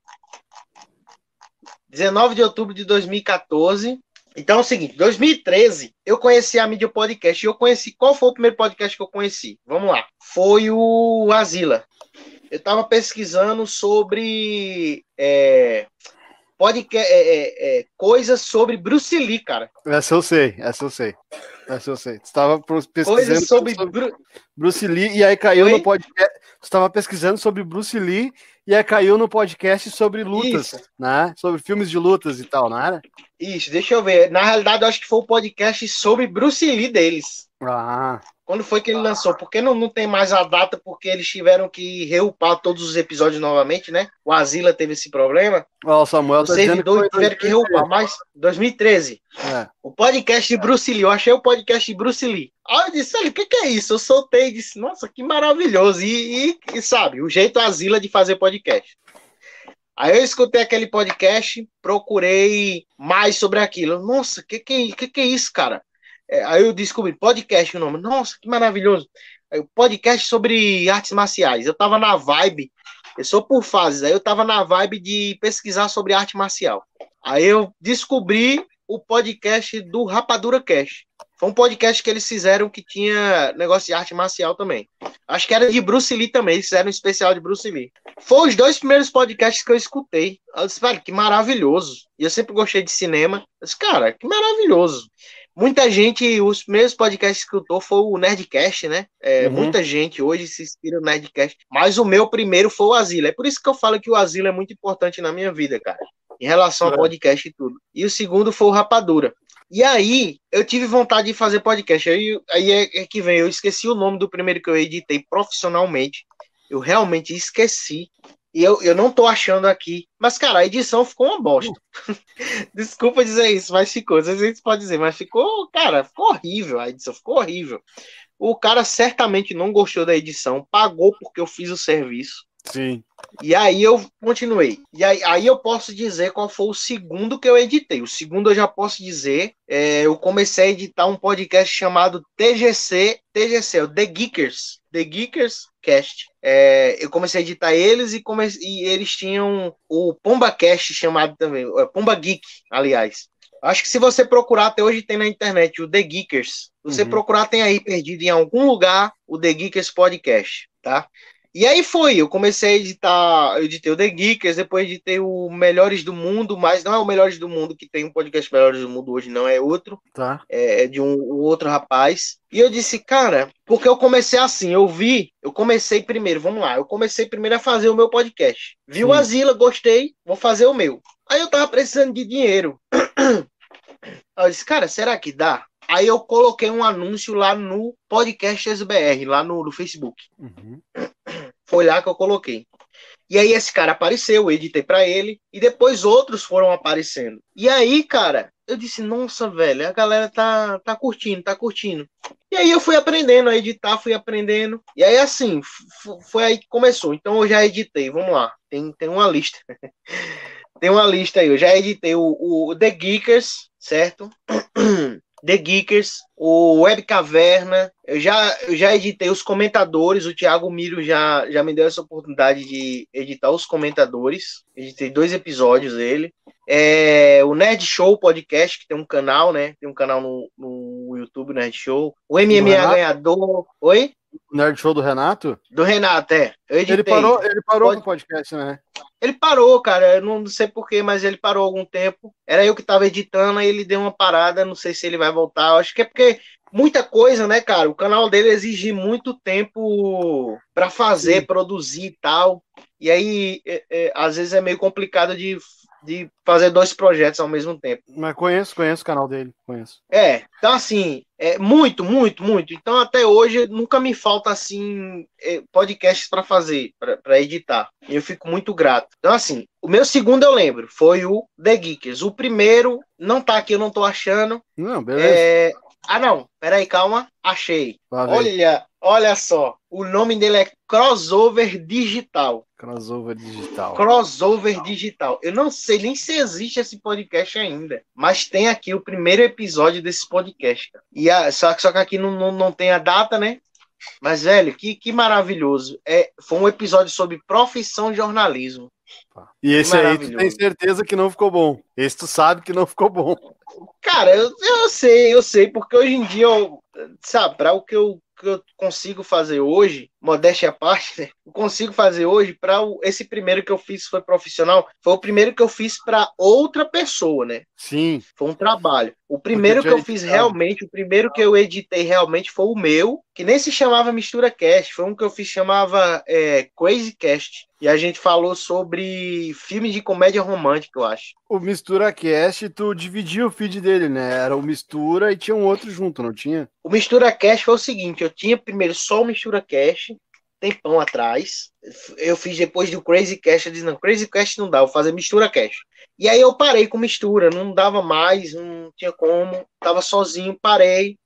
19 de outubro de 2014 então é o seguinte, 2013 eu conheci a mídia podcast e eu conheci qual foi o primeiro podcast que eu conheci? Vamos lá. Foi o Azila eu estava pesquisando sobre é, podcast, é, é, é, coisas sobre Bruce Lee, cara. Essa eu sei, essa eu sei. Essa eu sei. Você estava pesquisando coisas sobre, sobre Bruce Lee e aí caiu Oi? no podcast. Você estava pesquisando sobre Bruce Lee e aí caiu no podcast sobre lutas, Isso. né? Sobre filmes de lutas e tal, não era? Isso, deixa eu ver. Na realidade, eu acho que foi o podcast sobre Bruce Lee deles. Ah. Quando foi que ele lançou? Porque não, não tem mais a data, porque eles tiveram que reupar todos os episódios novamente, né? O Asila teve esse problema. Ó, oh, Samuel Os tá servidores tiveram que reupar, mas 2013. É. O podcast de Bruce Lee, eu achei o podcast de Bruce Lee. Aí eu disse, o que, que é isso? Eu soltei e disse, nossa, que maravilhoso. E, e, e sabe, o jeito Asila de fazer podcast. Aí eu escutei aquele podcast, procurei mais sobre aquilo. Nossa, que que, que, que é isso, cara? É, aí eu descobri podcast o nome. Nossa, que maravilhoso. Aí, podcast sobre artes marciais. Eu tava na vibe, eu sou por fases, aí eu tava na vibe de pesquisar sobre arte marcial. Aí eu descobri o podcast do Rapadura Cash. Foi um podcast que eles fizeram que tinha negócio de arte marcial também. Acho que era de Bruce Lee também, eles fizeram um especial de Bruce Lee. Foi os dois primeiros podcasts que eu escutei. Eu disse, velho, que maravilhoso. E eu sempre gostei de cinema. Eu disse, cara, que maravilhoso. Muita gente, os primeiros podcasts que escutou foi o Nerdcast, né? É, uhum. Muita gente hoje se inspira no Nerdcast. Mas o meu primeiro foi o Asilo. É por isso que eu falo que o Asilo é muito importante na minha vida, cara. Em relação ao é. podcast e tudo. E o segundo foi o Rapadura. E aí, eu tive vontade de fazer podcast. Aí, aí é, é que vem, eu esqueci o nome do primeiro que eu editei profissionalmente. Eu realmente esqueci. E eu, eu não tô achando aqui. Mas, cara, a edição ficou uma bosta. Desculpa dizer isso, mas ficou. Às vezes a gente pode dizer, mas ficou, cara, ficou horrível. A edição ficou horrível. O cara certamente não gostou da edição, pagou porque eu fiz o serviço. Sim. E aí eu continuei. E aí, aí eu posso dizer qual foi o segundo que eu editei. O segundo eu já posso dizer. é, eu comecei a editar um podcast chamado TGC, TGC, o The Geekers. The Geekers Cast. É, eu comecei a editar eles e, come, e eles tinham o Pomba Cast chamado também. é, Pomba Geek, aliás. Acho que se você procurar, até hoje tem na internet o The Geekers. Se você Uhum. procurar, tem aí perdido em algum lugar o The Geekers Podcast, tá? E aí foi, eu comecei a editar, eu editei o The Geekers, depois editei o Melhores do Mundo, mas não é o Melhores do Mundo, que tem um podcast Melhores do Mundo hoje, não é outro, Tá. é de um, um outro rapaz. E eu disse, cara, porque eu comecei assim, eu vi, eu comecei primeiro, vamos lá, eu comecei primeiro a fazer o meu podcast. Vi o Sim. Asila, gostei, vou fazer o meu. Aí eu tava precisando de dinheiro. Aí eu disse, cara, será que dá? Aí eu coloquei um anúncio lá no Podcast SBR, lá no, no Facebook. Uhum. Foi lá que eu coloquei. E aí esse cara apareceu, eu editei pra ele, e depois outros foram aparecendo. E aí, cara, eu disse, nossa, velho, a galera tá, tá curtindo, tá curtindo. E aí eu fui aprendendo a editar, fui aprendendo. E aí, assim, foi aí que começou. Então eu já editei, vamos lá, tem, tem uma lista. tem uma lista aí, eu já editei o, o The Geekers, certo? The Geekers, o Web Caverna, eu já, eu já editei os comentadores, o Thiago Miro já, já me deu essa oportunidade de editar os comentadores, editei dois episódios dele. É, o Nerd Show Podcast, que tem um canal, né? Tem um canal no, no YouTube, Nerd Show. O MMA Renato? Ganhador. Oi? Nerd Show do Renato? Do Renato, é. Ele parou, ele parou Pode- com o podcast, né? Ele parou, cara. Eu não sei porquê, mas ele parou algum tempo. Era eu que tava editando, aí ele deu uma parada. Não sei se ele vai voltar. Eu acho que é porque muita coisa, né, cara? O canal dele exige muito tempo pra fazer, Sim. produzir e tal. E aí, é- é, às vezes é meio complicado de, de fazer dois projetos ao mesmo tempo. Mas conheço, conheço o canal dele, conheço. É, então assim, é muito, muito, muito. Então até hoje nunca me falta assim é, podcasts para fazer, para editar. E eu fico muito grato. Então assim, o meu segundo eu lembro, foi o The Geekers. O primeiro não tá aqui, eu não tô achando. Não, beleza. É... Ah não, peraí, calma, achei. Olha, olha só, o nome dele é Crossover Digital. Crossover digital. Crossover Digital. Eu não sei nem se existe esse podcast ainda, mas tem aqui o primeiro episódio desse podcast. E a, só, que- só que aqui não, não, não tem a data, né? Mas, velho, que, que maravilhoso. É, foi um episódio sobre profissão de jornalismo. E esse aí tu tem certeza que não ficou bom. Esse tu sabe que não ficou bom. Cara, eu, eu sei, eu sei, porque hoje em dia, eu, sabe, para o que eu, que eu consigo fazer hoje, modéstia à parte, né? Eu consigo fazer hoje para esse primeiro que eu fiz foi profissional, foi o primeiro que eu fiz para outra pessoa, né? Sim. Foi um trabalho. O primeiro que eu fiz realmente, o primeiro que eu editei realmente foi o meu, que nem se chamava Mistura Cast, foi um que eu fiz chamava é, Crazy Cast. E a gente falou sobre filme de comédia romântica, eu acho. O Mistura Cast, tu dividia o feed dele, né? Era o Mistura e tinha um outro junto, não tinha? O Mistura Cast foi o seguinte: eu tinha primeiro só o Mistura Cast, tempão atrás. Eu fiz depois do Crazy Cast, eu disse, não, Crazy Cast não dá, vou fazer Mistura Cast. E aí eu parei com mistura, não dava mais, não tinha como, tava sozinho, parei.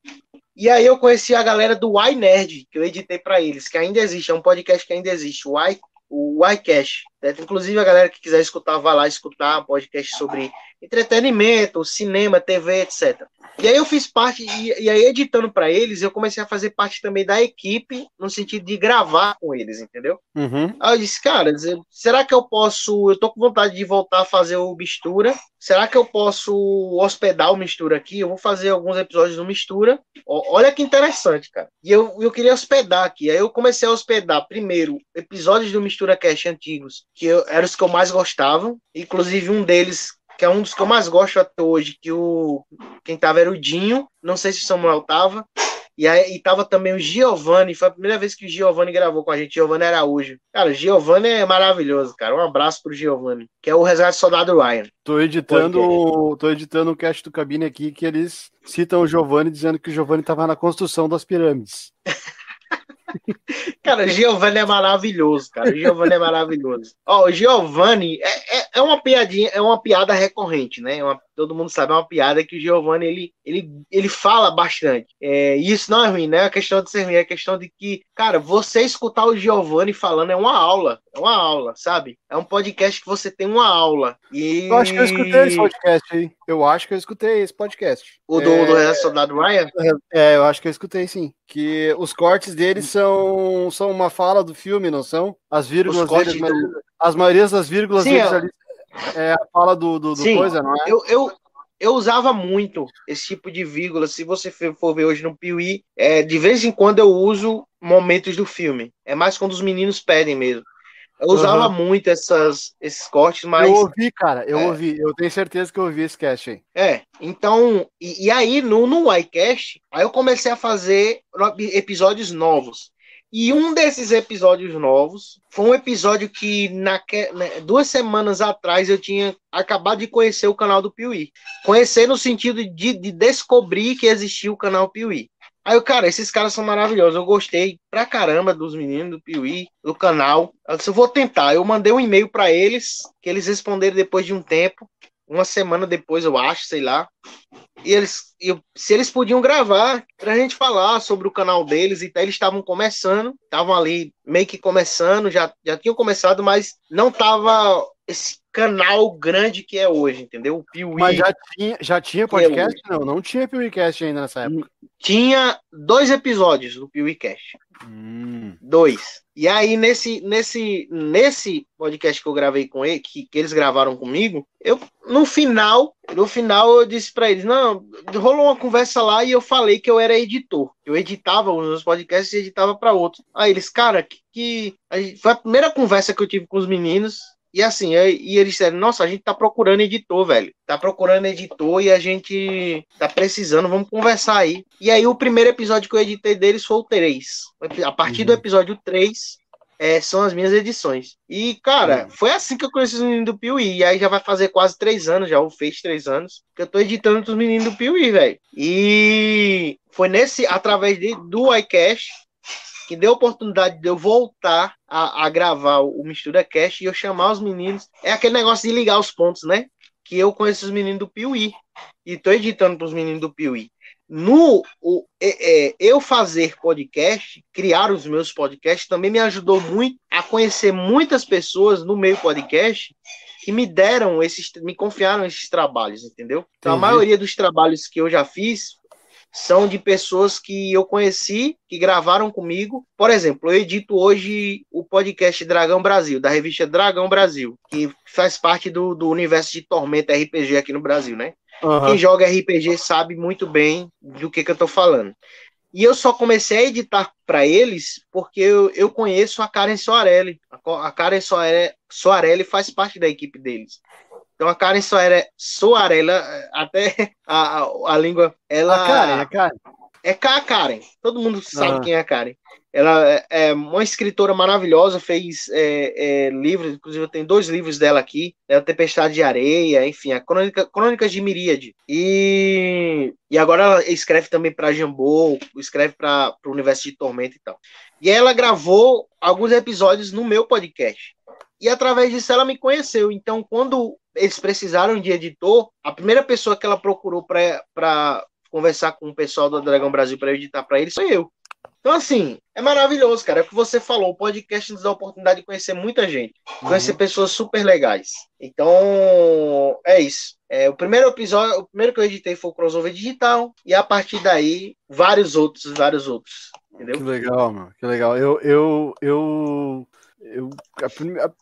E aí eu conheci a galera do Y Nerd, que eu editei para eles, que ainda existe, é um podcast que ainda existe, o Y, o YCast. Certo? Inclusive a galera que quiser escutar, vai lá escutar um podcast sobre entretenimento, cinema, TV, etc. E aí eu fiz parte, e, e aí editando para eles, eu comecei a fazer parte também da equipe, no sentido de gravar com eles, entendeu? Uhum. Aí eu disse, cara, será que eu posso. Eu tô com vontade de voltar a fazer o Mistura. Será que eu posso hospedar o Mistura aqui? Eu vou fazer alguns episódios do Mistura. Olha que interessante, cara. E eu, eu queria hospedar aqui. Aí eu comecei a hospedar primeiro episódios do Mistura Cast antigos, que eu, eram os que eu mais gostava. Inclusive um deles, que é um dos que eu mais gosto até hoje, que o quem tava era o Dinho. Não sei se o Samuel tava. E aí e tava também o Giovanni, foi a primeira vez que o Giovanni gravou com a gente, Giovanni Araújo. Cara, o Giovanni é maravilhoso, cara. Um abraço pro Giovanni, que é o Resgate Soldado Ryan. Tô editando, tô editando um cast do cabine aqui que eles citam o Giovanni dizendo que o Giovanni estava na construção das pirâmides. Cara, Giovanni é maravilhoso, cara. Giovanni é maravilhoso. Ó, o Giovanni é, é- é uma piadinha, é uma piada recorrente, né? É uma, todo mundo sabe, é uma piada que o Giovanni ele, ele, ele fala bastante. É, e isso não é ruim, né? É a questão de ser ruim, é a questão de que, cara, você escutar o Giovanni falando é uma aula, é uma aula, sabe? É um podcast que você tem uma aula. E... Eu acho que eu escutei esse podcast aí. Eu acho que eu escutei esse podcast. O do, é... do Soldado Ryan? É, eu acho que eu escutei sim. Que os cortes deles são, são uma fala do filme, não são? As vírgulas deles, do... as maiorias das vírgulas sim, deles ali é a fala do, do, do coisa, não é? Eu, eu, eu usava muito esse tipo de vírgula. Se você for ver hoje no Piuí, é, de vez em quando eu uso momentos do filme. É mais quando os meninos pedem mesmo. Eu usava uhum. muito essas, esses cortes, mas. Eu ouvi, cara, eu é. ouvi. Eu tenho certeza que eu ouvi esse cast aí. É, então. E, e aí, no, no iCast, aí eu comecei a fazer episódios novos. E um desses episódios novos foi um episódio que naque, né, duas semanas atrás eu tinha acabado de conhecer o canal do Piuí. Conhecer no sentido de, de descobrir que existia o canal Piuí. Aí eu, cara, esses caras são maravilhosos. Eu gostei pra caramba dos meninos do Piuí, do canal. Eu disse, eu vou tentar. Eu mandei um e-mail para eles, que eles responderam depois de um tempo, uma semana depois, eu acho, sei lá. E eles, eu, se eles podiam gravar pra gente falar sobre o canal deles e tal, eles estavam começando, estavam ali meio que começando, já, já tinham começado, mas não tava esse canal grande que é hoje, entendeu? O Piuí. Mas já tinha, já tinha é podcast? É não, não tinha PeeWeeCast ainda nessa época. Tinha dois episódios do PeeWeeCast. Dois. E aí, nesse, nesse, nesse podcast que eu gravei com ele, que, que eles gravaram comigo, eu, no final, no final eu disse para eles, não, rolou uma conversa lá e eu falei que eu era editor. Eu editava os meus podcasts e editava para outros. Aí eles, cara, que, que... Foi a primeira conversa que eu tive com os meninos e assim, e eles disseram, nossa, a gente tá procurando editor, velho. Tá procurando editor e a gente tá precisando, vamos conversar aí. E aí o primeiro episódio que eu editei deles foi o 3. A partir uhum. do episódio 3, é, são as minhas edições. E, cara, uhum. foi assim que eu conheci os meninos do Piuí. E aí já vai fazer quase três anos, já ou fez três anos, que eu tô editando os meninos do Piuí, velho. E foi nesse, através de, do iCash, que deu a oportunidade de eu voltar a, a gravar o Mistura Cast e eu chamar os meninos. É aquele negócio de ligar os pontos, né? Que eu conheço os meninos do Piuí e tô editando para os meninos do Piuí. No o, é, é, eu fazer podcast, criar os meus podcasts, também me ajudou muito a conhecer muitas pessoas no meio podcast que me deram esses, me confiaram esses trabalhos, entendeu? Então, a maioria dos trabalhos que eu já fiz são de pessoas que eu conheci, que gravaram comigo. Por exemplo, eu edito hoje o podcast Dragão Brasil, da revista Dragão Brasil, que faz parte do, do universo de Tormenta RPG aqui no Brasil, né? Uhum. Quem joga RPG sabe muito bem do que, que eu tô falando. E eu só comecei a editar para eles porque eu, eu conheço a Karen Soarelli. A Karen Soarelli, Soarelli faz parte da equipe deles. Então a Karen Soarelli, Soarelli até a, a, a, língua, ela... A Karen, a Karen. É a Karen, todo mundo sabe ah. quem é a Karen. Ela é, é uma escritora maravilhosa, fez é, é, livros, inclusive eu tenho dois livros dela aqui, é A Tempestade de Areia, enfim, a Crônica, Crônicas de Miríade. E, e agora ela escreve também para Jambô, escreve para o Universo de Tormenta e tal. E ela gravou alguns episódios no meu podcast. E através disso ela me conheceu. Então, quando eles precisaram de editor, a primeira pessoa que ela procurou para conversar com o pessoal do Dragão Brasil para editar para eles foi eu. Então, assim, é maravilhoso, cara. É o que você falou. O podcast nos dá a oportunidade de conhecer muita gente, uhum. conhecer pessoas super legais. Então, é isso. É, o primeiro episódio, o primeiro que eu editei foi o crossover digital, e a partir daí, vários outros, vários outros. Entendeu? Que legal, mano. Que legal. Eu, eu, eu eu,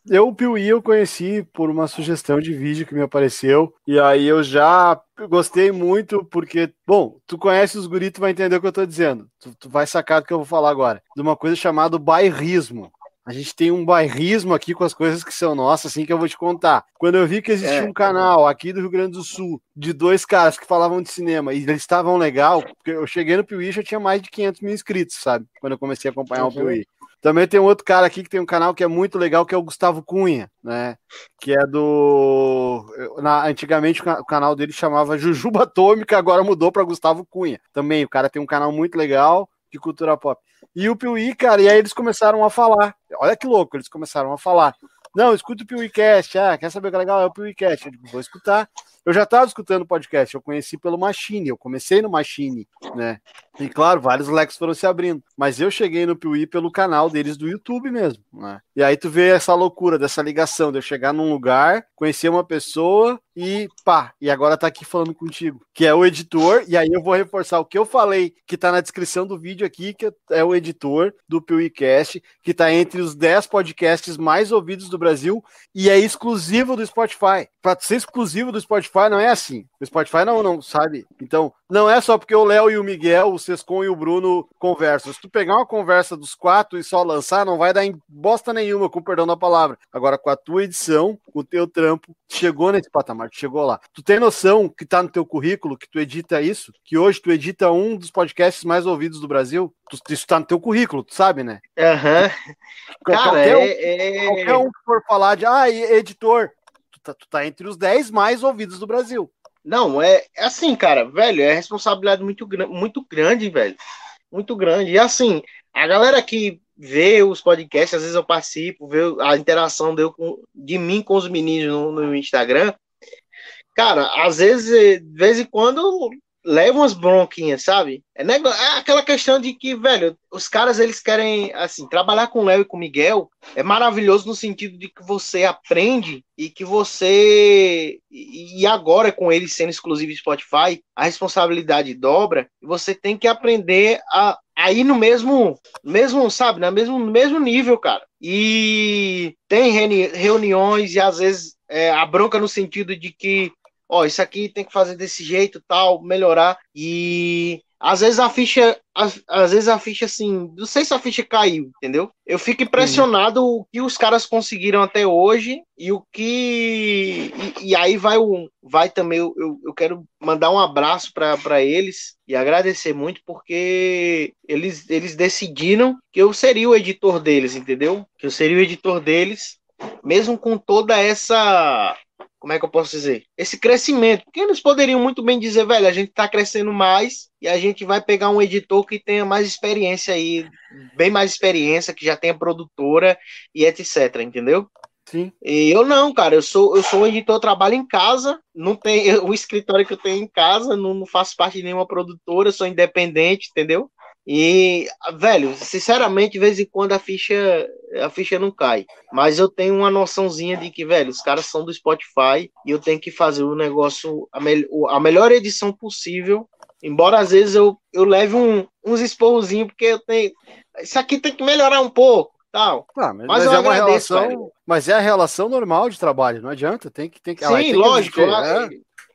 eu o Piuí eu conheci por uma sugestão de vídeo que me apareceu, e aí eu já gostei muito, porque, bom, tu conhece os guris, tu vai entender o que eu tô dizendo. Tu, tu vai sacar do que eu vou falar agora. De uma coisa chamada bairrismo. A gente tem um bairrismo aqui com as coisas que são nossas, assim que eu vou te contar. Quando eu vi que existia é. um canal aqui do Rio Grande do Sul de dois caras que falavam de cinema e eles estavam legal, porque eu cheguei no Piuí já tinha mais de 500 mil inscritos, sabe? Quando eu comecei a acompanhar uhum. o Piuí. Também tem um outro cara aqui que tem um canal que é muito legal, que é o Gustavo Cunha, né? Que é do. Na, antigamente o canal dele chamava Jujuba Atômica, agora mudou para Gustavo Cunha. Também, o cara tem um canal muito legal de cultura pop. E o Piuí, cara, e aí eles começaram a falar. Olha que louco, eles começaram a falar Não, escuta o PeeWeeCast. Ah, quer saber o que é legal? É o PeeWeeCast. Eu digo, vou escutar. Eu já estava escutando podcast, eu conheci pelo Machine, eu comecei no Machine, né? E claro, vários leques foram se abrindo. Mas eu cheguei no Piuí pelo canal deles do YouTube mesmo, né? E aí tu vê essa loucura dessa ligação de eu chegar num lugar, conhecer uma pessoa e pá, e agora tá aqui falando contigo, que é o editor, e aí eu vou reforçar o que eu falei, que tá na descrição do vídeo aqui, que é o editor do PeeWeeCast, que tá entre os 10 podcasts mais ouvidos do Brasil e é exclusivo do Spotify. Pra ser exclusivo do Spotify não é assim. O Spotify não, não sabe. Então, não é só porque o Léo e o Miguel, o Sescon e o Bruno conversam. Se tu pegar uma conversa dos quatro e só lançar, não vai dar em bosta nenhuma, com perdão da palavra. Agora, com a tua edição, com o teu trampo, chegou nesse patamar, chegou lá. Tu tem noção que tá no teu currículo, que tu edita isso? Que hoje tu edita um dos podcasts mais ouvidos do Brasil? Tu, isso tá no teu currículo, tu sabe, né? Aham. Uhum. Cara, qualquer, é, um, é... qualquer um que for falar de, ah, editor, tá, tu tá entre os 10 mais ouvidos do Brasil. Não, é, é assim, cara, velho, é responsabilidade muito, muito grande, velho. Muito grande. E assim, a galera que vê os podcasts, às vezes eu participo, vê a interação de, com, de mim com os meninos no, no Instagram. Cara, às vezes, de vez em quando, leva umas bronquinhas, sabe? É, negócio, é aquela questão de que, velho, os caras eles querem, assim, trabalhar com o Léo e com o Miguel é maravilhoso no sentido de que você aprende e que você. E agora com eles sendo exclusivo Spotify, a responsabilidade dobra e você tem que aprender a, a ir no mesmo, mesmo, sabe, no mesmo, no mesmo nível, cara. E tem reuniões e às vezes é, a bronca no sentido de que ó, isso aqui tem que fazer desse jeito, tal, melhorar. E às vezes a ficha, às, às, vezes a ficha assim, não sei se a ficha caiu, entendeu? Eu fico impressionado o que os caras conseguiram até hoje e o que e, e aí vai o vai também eu, eu quero mandar um abraço para eles e agradecer muito porque eles eles decidiram que eu seria o editor deles, entendeu? Que eu seria o editor deles, mesmo com toda essa como é que eu posso dizer? Esse crescimento. Porque eles poderiam muito bem dizer, velho, a gente está crescendo mais e a gente vai pegar um editor que tenha mais experiência aí, bem mais experiência, que já tenha produtora e etc, entendeu? Sim. E eu não, cara, eu sou eu sou um editor, trabalho em casa, não tem o escritório que eu tenho em casa, não, não faço parte de nenhuma produtora, sou independente, entendeu? E, velho, sinceramente, de vez em quando a ficha, a ficha não cai. Mas eu tenho uma noçãozinha de que, velho, os caras são do Spotify e eu tenho que fazer o negócio, a, me a melhor edição possível. Embora às vezes eu, eu leve um, uns esporrozinhos, porque eu tenho. Isso aqui tem que melhorar um pouco. Tal. Ah, mas, mas, mas é uma relação, mas é a relação normal de trabalho, não adianta, tem que tem que Sim, tem lógico, que né?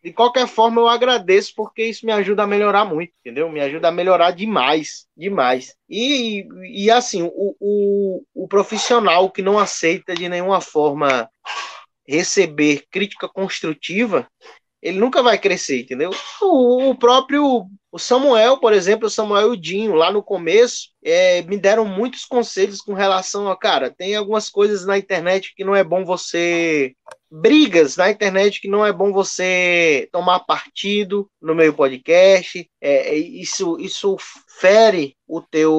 De qualquer forma, eu agradeço porque isso me ajuda a melhorar muito, entendeu? Me ajuda a melhorar demais, demais. E, e assim, o, o, o profissional que não aceita de nenhuma forma receber crítica construtiva, ele nunca vai crescer, entendeu? O, o próprio o Samuel, por exemplo, o Samuel e o Dinho, lá no começo, é, me deram muitos conselhos com relação a, cara, tem algumas coisas na internet que não é bom você brigas na internet que não é bom você tomar partido no meio podcast. É, é, isso, isso fere o teu,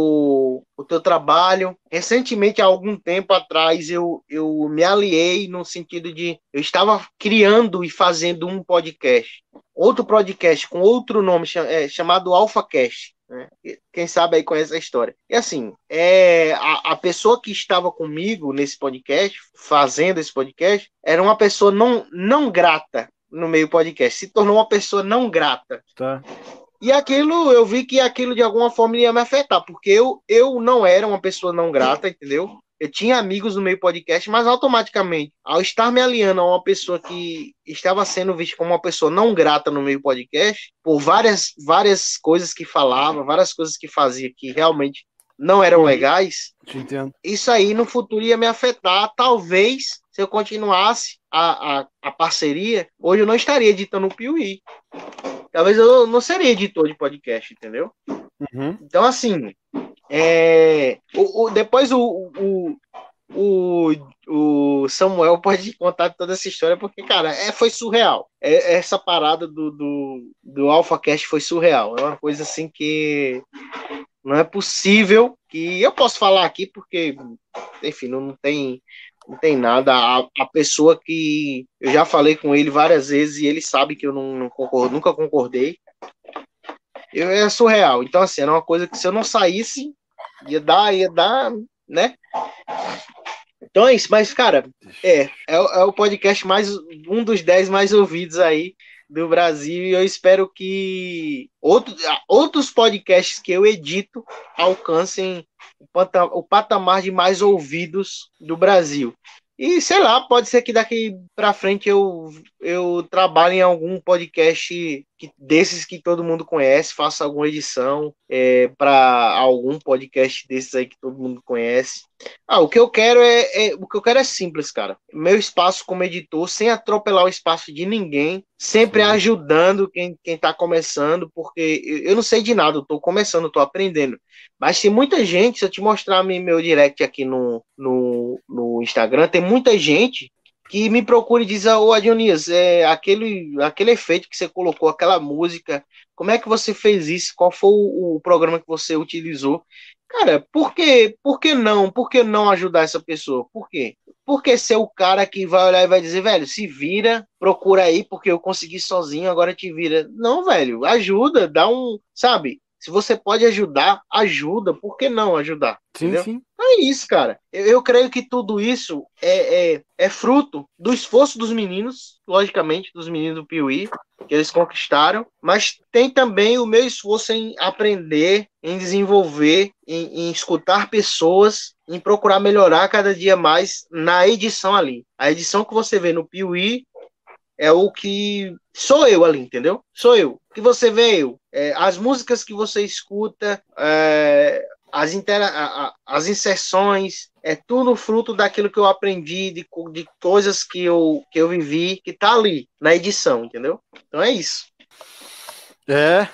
o teu trabalho. Recentemente, há algum tempo atrás, eu, eu me aliei no sentido de eu estava criando e fazendo um podcast. Outro podcast com outro nome é, chamado AlphaCast. Né? Quem sabe aí conhece a história. E assim, é, a, a pessoa que estava comigo nesse podcast, fazendo esse podcast, era uma pessoa não, não grata no meio podcast, se tornou uma pessoa não grata. Tá. E aquilo, eu vi que aquilo de alguma forma ia me afetar, porque eu, eu não era uma pessoa não grata, entendeu? Eu tinha amigos no meio podcast, mas automaticamente, ao estar me aliando a uma pessoa que estava sendo vista como uma pessoa não grata no meio podcast, por várias, várias coisas que falava, várias coisas que fazia que realmente não eram legais, isso aí no futuro ia me afetar. Talvez, se eu continuasse a, a, a parceria, hoje eu não estaria editando o Piuí. Talvez eu não seria editor de podcast, entendeu? Uhum. Então, assim, é, o, o, depois o, o, o, o, Samuel pode contar toda essa história, porque, cara, é, foi surreal. É, essa parada do, do, do AlphaCast foi surreal. É uma coisa assim que não é possível que eu posso falar aqui, porque, enfim, não tem não tem nada. A, a pessoa que eu já falei com ele várias vezes e ele sabe que eu não, não concordo, nunca concordei. Eu, é surreal. Então, assim, era uma coisa que se eu não saísse, ia dar, ia dar, né? Então é isso, mas, cara, é, é, é o podcast mais, um dos dez mais ouvidos aí do Brasil e eu espero que outro, outros podcasts que eu edito alcancem o patamar de mais ouvidos do Brasil. E sei lá, pode ser que daqui para frente eu, eu trabalhe em algum podcast que, desses que todo mundo conhece, faça alguma edição é, para algum podcast desses aí que todo mundo conhece. Ah, o que eu quero é, é, o que eu quero é simples, cara. Meu espaço como editor, sem atropelar o espaço de ninguém, sempre Sim. ajudando quem, quem tá começando, porque eu, eu não sei de nada, eu tô começando, tô aprendendo. Mas tem muita gente, se eu te mostrar meu direct aqui no, no, no Instagram, tem muita gente que me procura e diz, ô Adionias, é, aquele, aquele efeito que você colocou, aquela música, como é que você fez isso? Qual foi o, o programa que você utilizou? Cara, por que, por que não? Por que não ajudar essa pessoa? Por quê? Porque ser o cara que vai olhar e vai dizer, velho, se vira, procura aí, porque eu consegui sozinho, agora te vira. Não, velho, ajuda, dá um, sabe? Se você pode ajudar, ajuda. Por que não ajudar? Sim, entendeu? sim. É isso, cara. Eu, eu, creio que tudo isso é, é, é, fruto do esforço dos meninos, logicamente, dos meninos do Piuí, que eles conquistaram, mas tem também o meu esforço em aprender, em desenvolver, em, em escutar pessoas, em procurar melhorar cada dia mais na edição ali. A edição que você vê no Piuí é o que sou eu ali, entendeu? Sou eu. Que você veio, é, as músicas que você escuta, é, as, intera as inserções, é tudo fruto daquilo que eu aprendi, de, de coisas que eu, que eu vivi, que tá ali na edição, entendeu? Então é isso. É,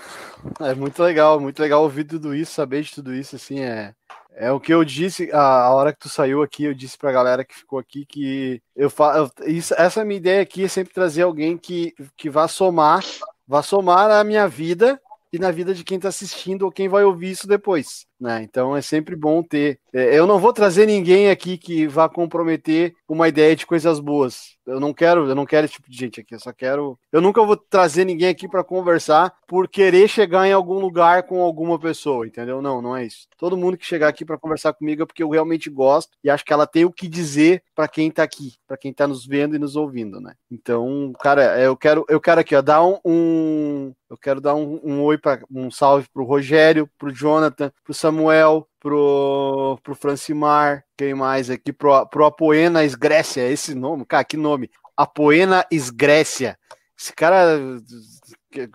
é muito legal, muito legal ouvir tudo isso, saber de tudo isso, assim, é, é o que eu disse a, a, hora que tu saiu aqui, eu disse pra galera que ficou aqui que eu faço. Essa minha ideia aqui é sempre trazer alguém que, que vá somar, vá somar a minha vida e na vida de quem está assistindo ou quem vai ouvir isso depois. Né? Então é sempre bom ter. É, eu não vou trazer ninguém aqui que vá comprometer uma ideia de coisas boas. Eu não quero, eu não quero esse tipo de gente aqui. Eu só quero. Eu nunca vou trazer ninguém aqui para conversar por querer chegar em algum lugar com alguma pessoa, entendeu? Não, não é isso. Todo mundo que chegar aqui para conversar comigo é porque eu realmente gosto e acho que ela tem o que dizer para quem está aqui, para quem está nos vendo e nos ouvindo, né? Então, cara, eu quero, eu quero aqui, ó, dar um, um eu quero dar um, um oi para um salve pro Rogério, pro Jonathan, pro Samuel Samuel, pro, pro Francimar, quem mais aqui? Pro, pro Apoena Esgrécia, esse nome, cara, que nome. Apoena Esgrécia. Esse cara,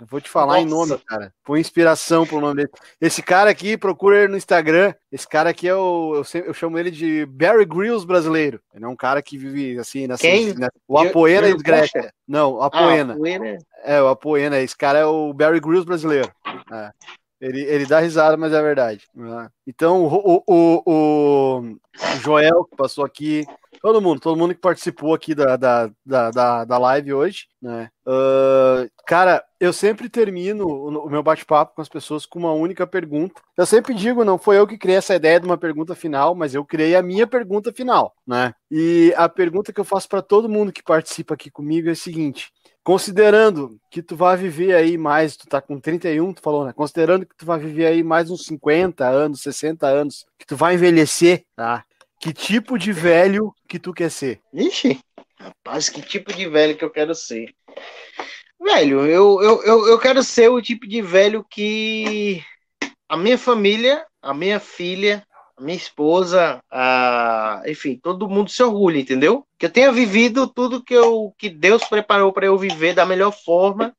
vou te falar Nossa. em nome, cara. Foi inspiração pro nome dele. Esse cara aqui, procura ele no Instagram. Esse cara aqui é o. Eu, sempre, eu chamo ele de Barry Grylls brasileiro. Ele é um cara que vive assim, nessa, Quem? O Apoena Esgrécia. Não, o Apoena. Ah, Apoena. É, o Apoena. Esse cara é o Barry Grylls brasileiro. É. Ele, ele dá risada, mas é verdade. Né? Então, o, o, o, Joel, que passou aqui, todo mundo, todo mundo que participou aqui da, da, da, da, live hoje, né? Uh, cara, eu sempre termino o, meu bate-papo com as pessoas com uma única pergunta. Eu sempre digo, não foi eu que criei essa ideia de uma pergunta final, mas eu criei a minha pergunta final, né? E a pergunta que eu faço para todo mundo que participa aqui comigo é a seguinte: Considerando que tu vai viver aí mais, tu tá com 31, tu falou, né? Considerando que tu vai viver aí mais uns 50 anos, 60 anos, que tu vai envelhecer, tá? Que tipo de velho que tu quer ser? Ixi, rapaz, que tipo de velho que eu quero ser? Velho, eu, eu, eu, eu quero ser o tipo de velho que a minha família, a minha filha, minha esposa, a, enfim, todo mundo se orgulha, entendeu? Que eu tenha vivido tudo que, eu, que Deus preparou para eu viver da melhor forma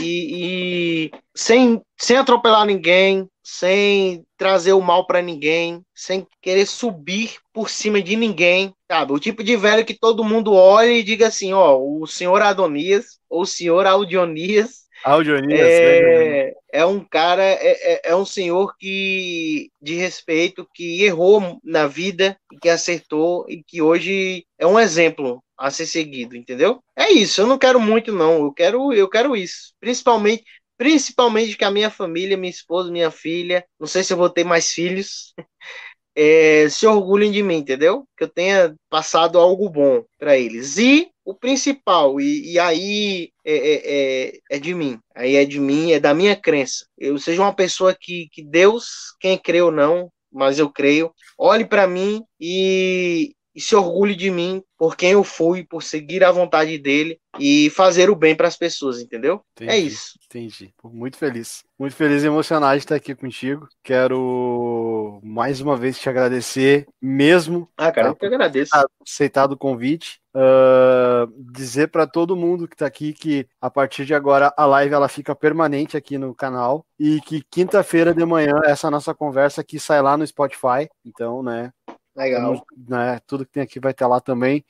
e, e, sem, sem atropelar ninguém, sem trazer o mal para ninguém, sem querer subir por cima de ninguém, sabe? O tipo de velho que todo mundo olha e diga assim, ó, o senhor Adonias ou o senhor Aldionias Audionias, é, né? é um cara, é, é, é, um senhor que de respeito, que errou na vida, que acertou e que hoje é um exemplo a ser seguido, entendeu? É isso, eu não quero muito não, eu quero, eu quero isso, principalmente, principalmente que a minha família, minha esposa, minha filha, não sei se eu vou ter mais filhos, é, se orgulhem de mim, entendeu? Que eu tenha passado algo bom para eles. E o principal, e, e aí é, é, é, é, de mim, aí é de mim, é da minha crença. Eu seja uma pessoa que, que Deus, quem crê ou não, mas eu creio, olhe para mim e, e se orgulhe de mim por quem eu fui, por seguir a vontade dele e fazer o bem para as pessoas, entendeu? É Entendi, é isso. Entendi. Muito feliz. Muito feliz e emocionado de estar aqui contigo. Quero mais uma vez te agradecer mesmo. Ah, cara, tá? eu que agradeço. Aceitado o convite. Uh, dizer para todo mundo que está aqui que a partir de agora a live ela fica permanente aqui no canal e que quinta-feira de manhã essa nossa conversa aqui sai lá no Spotify. Então, né, Legal. Né, tudo que tem aqui vai estar lá também.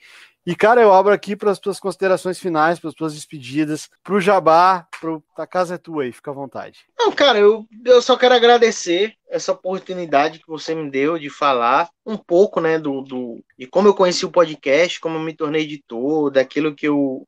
E, cara, eu abro aqui para as tuas considerações finais, para as tuas despedidas, para o Jabá, pro... a casa é tua aí, fica à vontade. Não, cara, eu, eu só quero agradecer essa oportunidade que você me deu de falar um pouco, né, do, do de como eu conheci o podcast, como eu me tornei editor, daquilo que eu,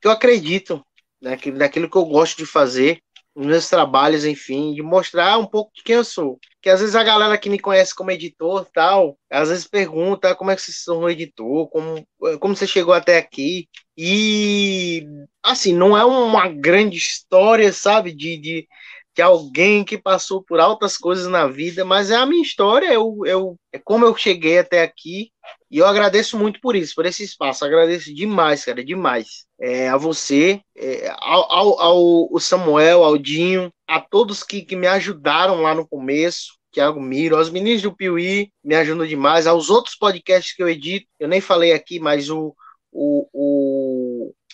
que eu acredito, daquilo, daquilo que eu gosto de fazer os meus trabalhos, enfim, de mostrar um pouco de quem eu sou. Que às vezes a galera que me conhece como editor tal, às vezes pergunta como é que você se tornou editor, como, como você chegou até aqui. E assim, não é uma grande história, sabe, de, de, de alguém que passou por altas coisas na vida, mas é a minha história, eu, eu, é como eu cheguei até aqui e eu agradeço muito por isso, por esse espaço. Agradeço demais, cara, demais. É, a você, é, ao, ao, ao Samuel, ao Dinho, a todos que, que me ajudaram lá no começo. Thiago Miro, aos meninos do Piuí, me ajudam demais, aos outros podcasts que eu edito, eu nem falei aqui, mas o, o, o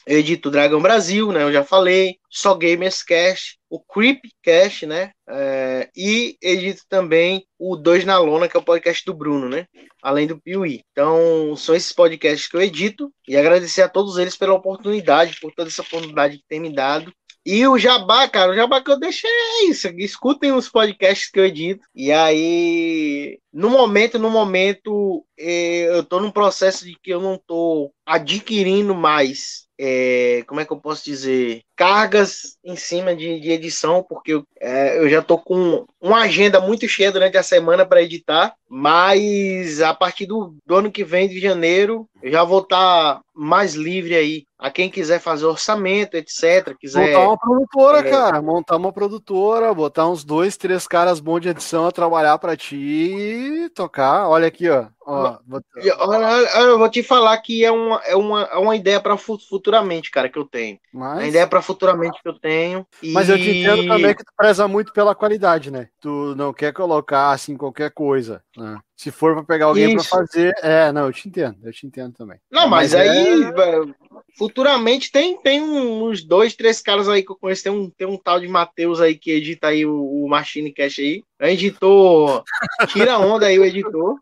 eu edito Dragão Brasil, né? Eu já falei, só Gamers Cast, o Creep Cast, né? É, e edito também o Dois na Lona, que é o podcast do Bruno, né? Além do Piuí. Então, são esses podcasts que eu edito e agradecer a todos eles pela oportunidade, por toda essa oportunidade que tem me dado. E o Jabá, cara, o Jabá que eu deixei é isso. Escutem os podcasts que eu edito. E aí, no momento, no momento, eh, eu tô num processo de que eu não tô adquirindo mais é, como é que eu posso dizer, cargas em cima de, de edição, porque eu, é, eu já estou com uma agenda muito cheia durante a semana para editar, mas a partir do, do, ano que vem, de janeiro, eu já vou estar tá mais livre aí. A quem quiser fazer orçamento, etc. Quiser, montar uma produtora, é... cara. Montar uma produtora, botar uns dois, três caras bons de edição a trabalhar para ti e tocar. Olha aqui, ó. ó vou... Eu vou te falar que é uma, é uma, é uma ideia para futuramente, cara, que eu tenho. Mas... A ideia para futuramente que eu tenho. E... Mas eu te entendo também que tu preza muito pela qualidade, né? Tu não quer colocar assim qualquer coisa. Né? Se for para pegar alguém para fazer, é, não, eu te entendo, eu te entendo também. Não, mas, mas aí, é... futuramente tem, tem uns dois, três caras aí que eu conheço. Tem um, tem um tal de Matheus aí que edita aí o, o Machine Cash aí. O editor, tira onda aí o editor.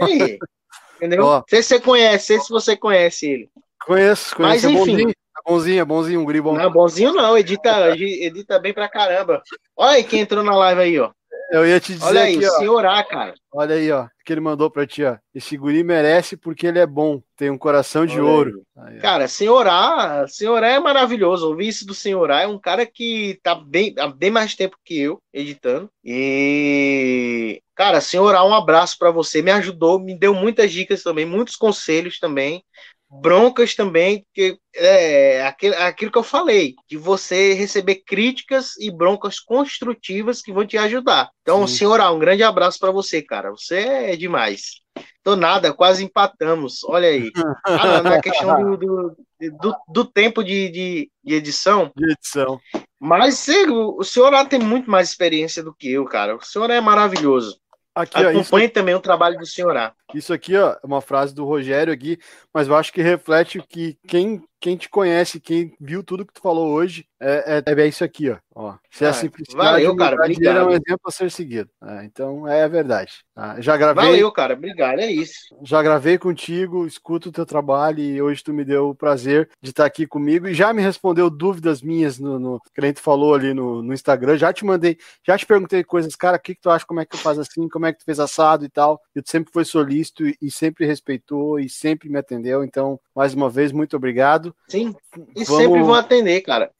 Aí, entendeu? Ó, sei se você conhece, sei se você conhece ele. Conheço, conheço. Mas é enfim. Bonzinho, é bonzinho, é bonzinho, um guri bom. Não, bonzinho não, edita, edita bem pra caramba. Olha aí quem entrou na live aí, ó. Eu ia te dizer Olha aí, aqui, ó. senhorar, cara. Olha aí, ó, que ele mandou pra ti, ó. Esse guri merece porque ele é bom, tem um coração de Olha ouro. Aí. Cara, senhorar, senhorar é maravilhoso. Ouvir isso do senhorar é um cara que tá bem, há bem mais tempo que eu editando. E Cara, senhorar, um abraço para você. Me ajudou, me deu muitas dicas também, muitos conselhos também broncas também, que é aquilo, aquilo que eu falei, de você receber críticas e broncas construtivas que vão te ajudar. Então, Sim. senhora, um grande abraço para você, cara. Você é demais. Tô nada, quase empatamos. Olha aí. Ah, na questão do, do, do, do tempo de, de, de, edição. De edição. Mas o, o senhor tem muito mais experiência do que eu, cara. O senhor é maravilhoso. Aqui, Acompanhe ó, também o trabalho do senhor. Isso aqui ó, é uma frase do Rogério aqui, mas eu acho que reflete que quem quem te conhece, quem viu tudo que tu falou hoje, é, é, é isso aqui, ó. ó. Se é, é simplicidade, valeu, cara, obrigado. é um exemplo a ser seguido. É, então é a verdade. Ah, já gravei. Valeu, cara, obrigado, é isso. Já gravei contigo, escuto o teu trabalho e hoje tu me deu o prazer de estar aqui comigo e já me respondeu dúvidas minhas no, no que a gente falou ali no, no Instagram. Já te mandei, já te perguntei coisas, cara, o que, que tu acha, como é que tu faz assim, como é que tu fez assado e tal. E tu sempre foi solícito e, e sempre respeitou e sempre me atendeu. Então, mais uma vez, muito obrigado. Sim, e Vamos... sempre vou atender, cara.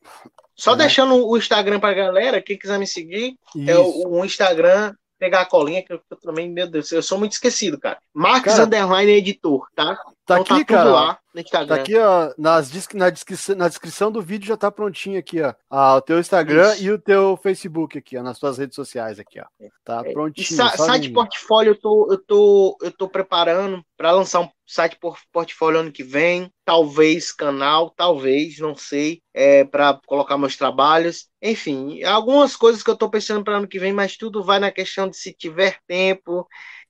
Só é. deixando o Instagram pra galera, quem quiser me seguir, Isso. é o, o, Instagram pegar a colinha, que eu, eu também, meu Deus, eu sou muito esquecido, cara. Marques Cara, Underline Editor, tá? Tá então aqui, tá cara. lá no Instagram. Tá aqui, ó, nas, na, descrição, na descrição do vídeo já tá prontinho aqui, ó. Ah, o teu Instagram Isso. e o teu Facebook aqui, ó, nas tuas redes sociais aqui, ó. Tá É, prontinho. Sa- site portfólio eu tô, eu tô, eu tô preparando para lançar um site por, portfólio ano que vem, talvez canal, talvez, não sei, é, para colocar meus trabalhos. Enfim, algumas coisas que eu tô pensando para ano que vem, mas tudo vai na questão de se tiver tempo.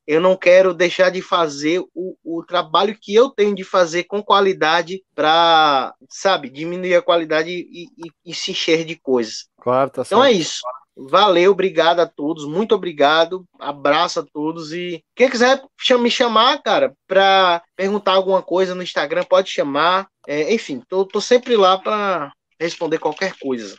Eu não quero deixar de fazer o, o trabalho que eu tenho de fazer com qualidade para, sabe, diminuir a qualidade e, e, e se encher de coisas. Claro, tá Então é isso. Valeu, obrigado a todos, muito obrigado, abraço a todos e quem quiser me chamar, cara, para perguntar alguma coisa no Instagram, pode chamar. É, enfim, tô, tô sempre lá para responder qualquer coisa.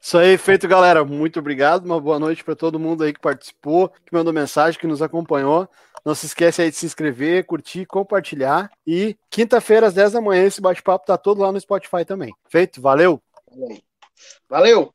Isso aí, feito, galera. Muito obrigado. Uma boa noite para todo mundo aí que participou, que mandou mensagem, que nos acompanhou. Não se esquece aí de se inscrever, curtir, compartilhar. E quinta-feira, às 10 da manhã, esse bate-papo tá todo lá no Spotify também. Feito? Valeu! Valeu!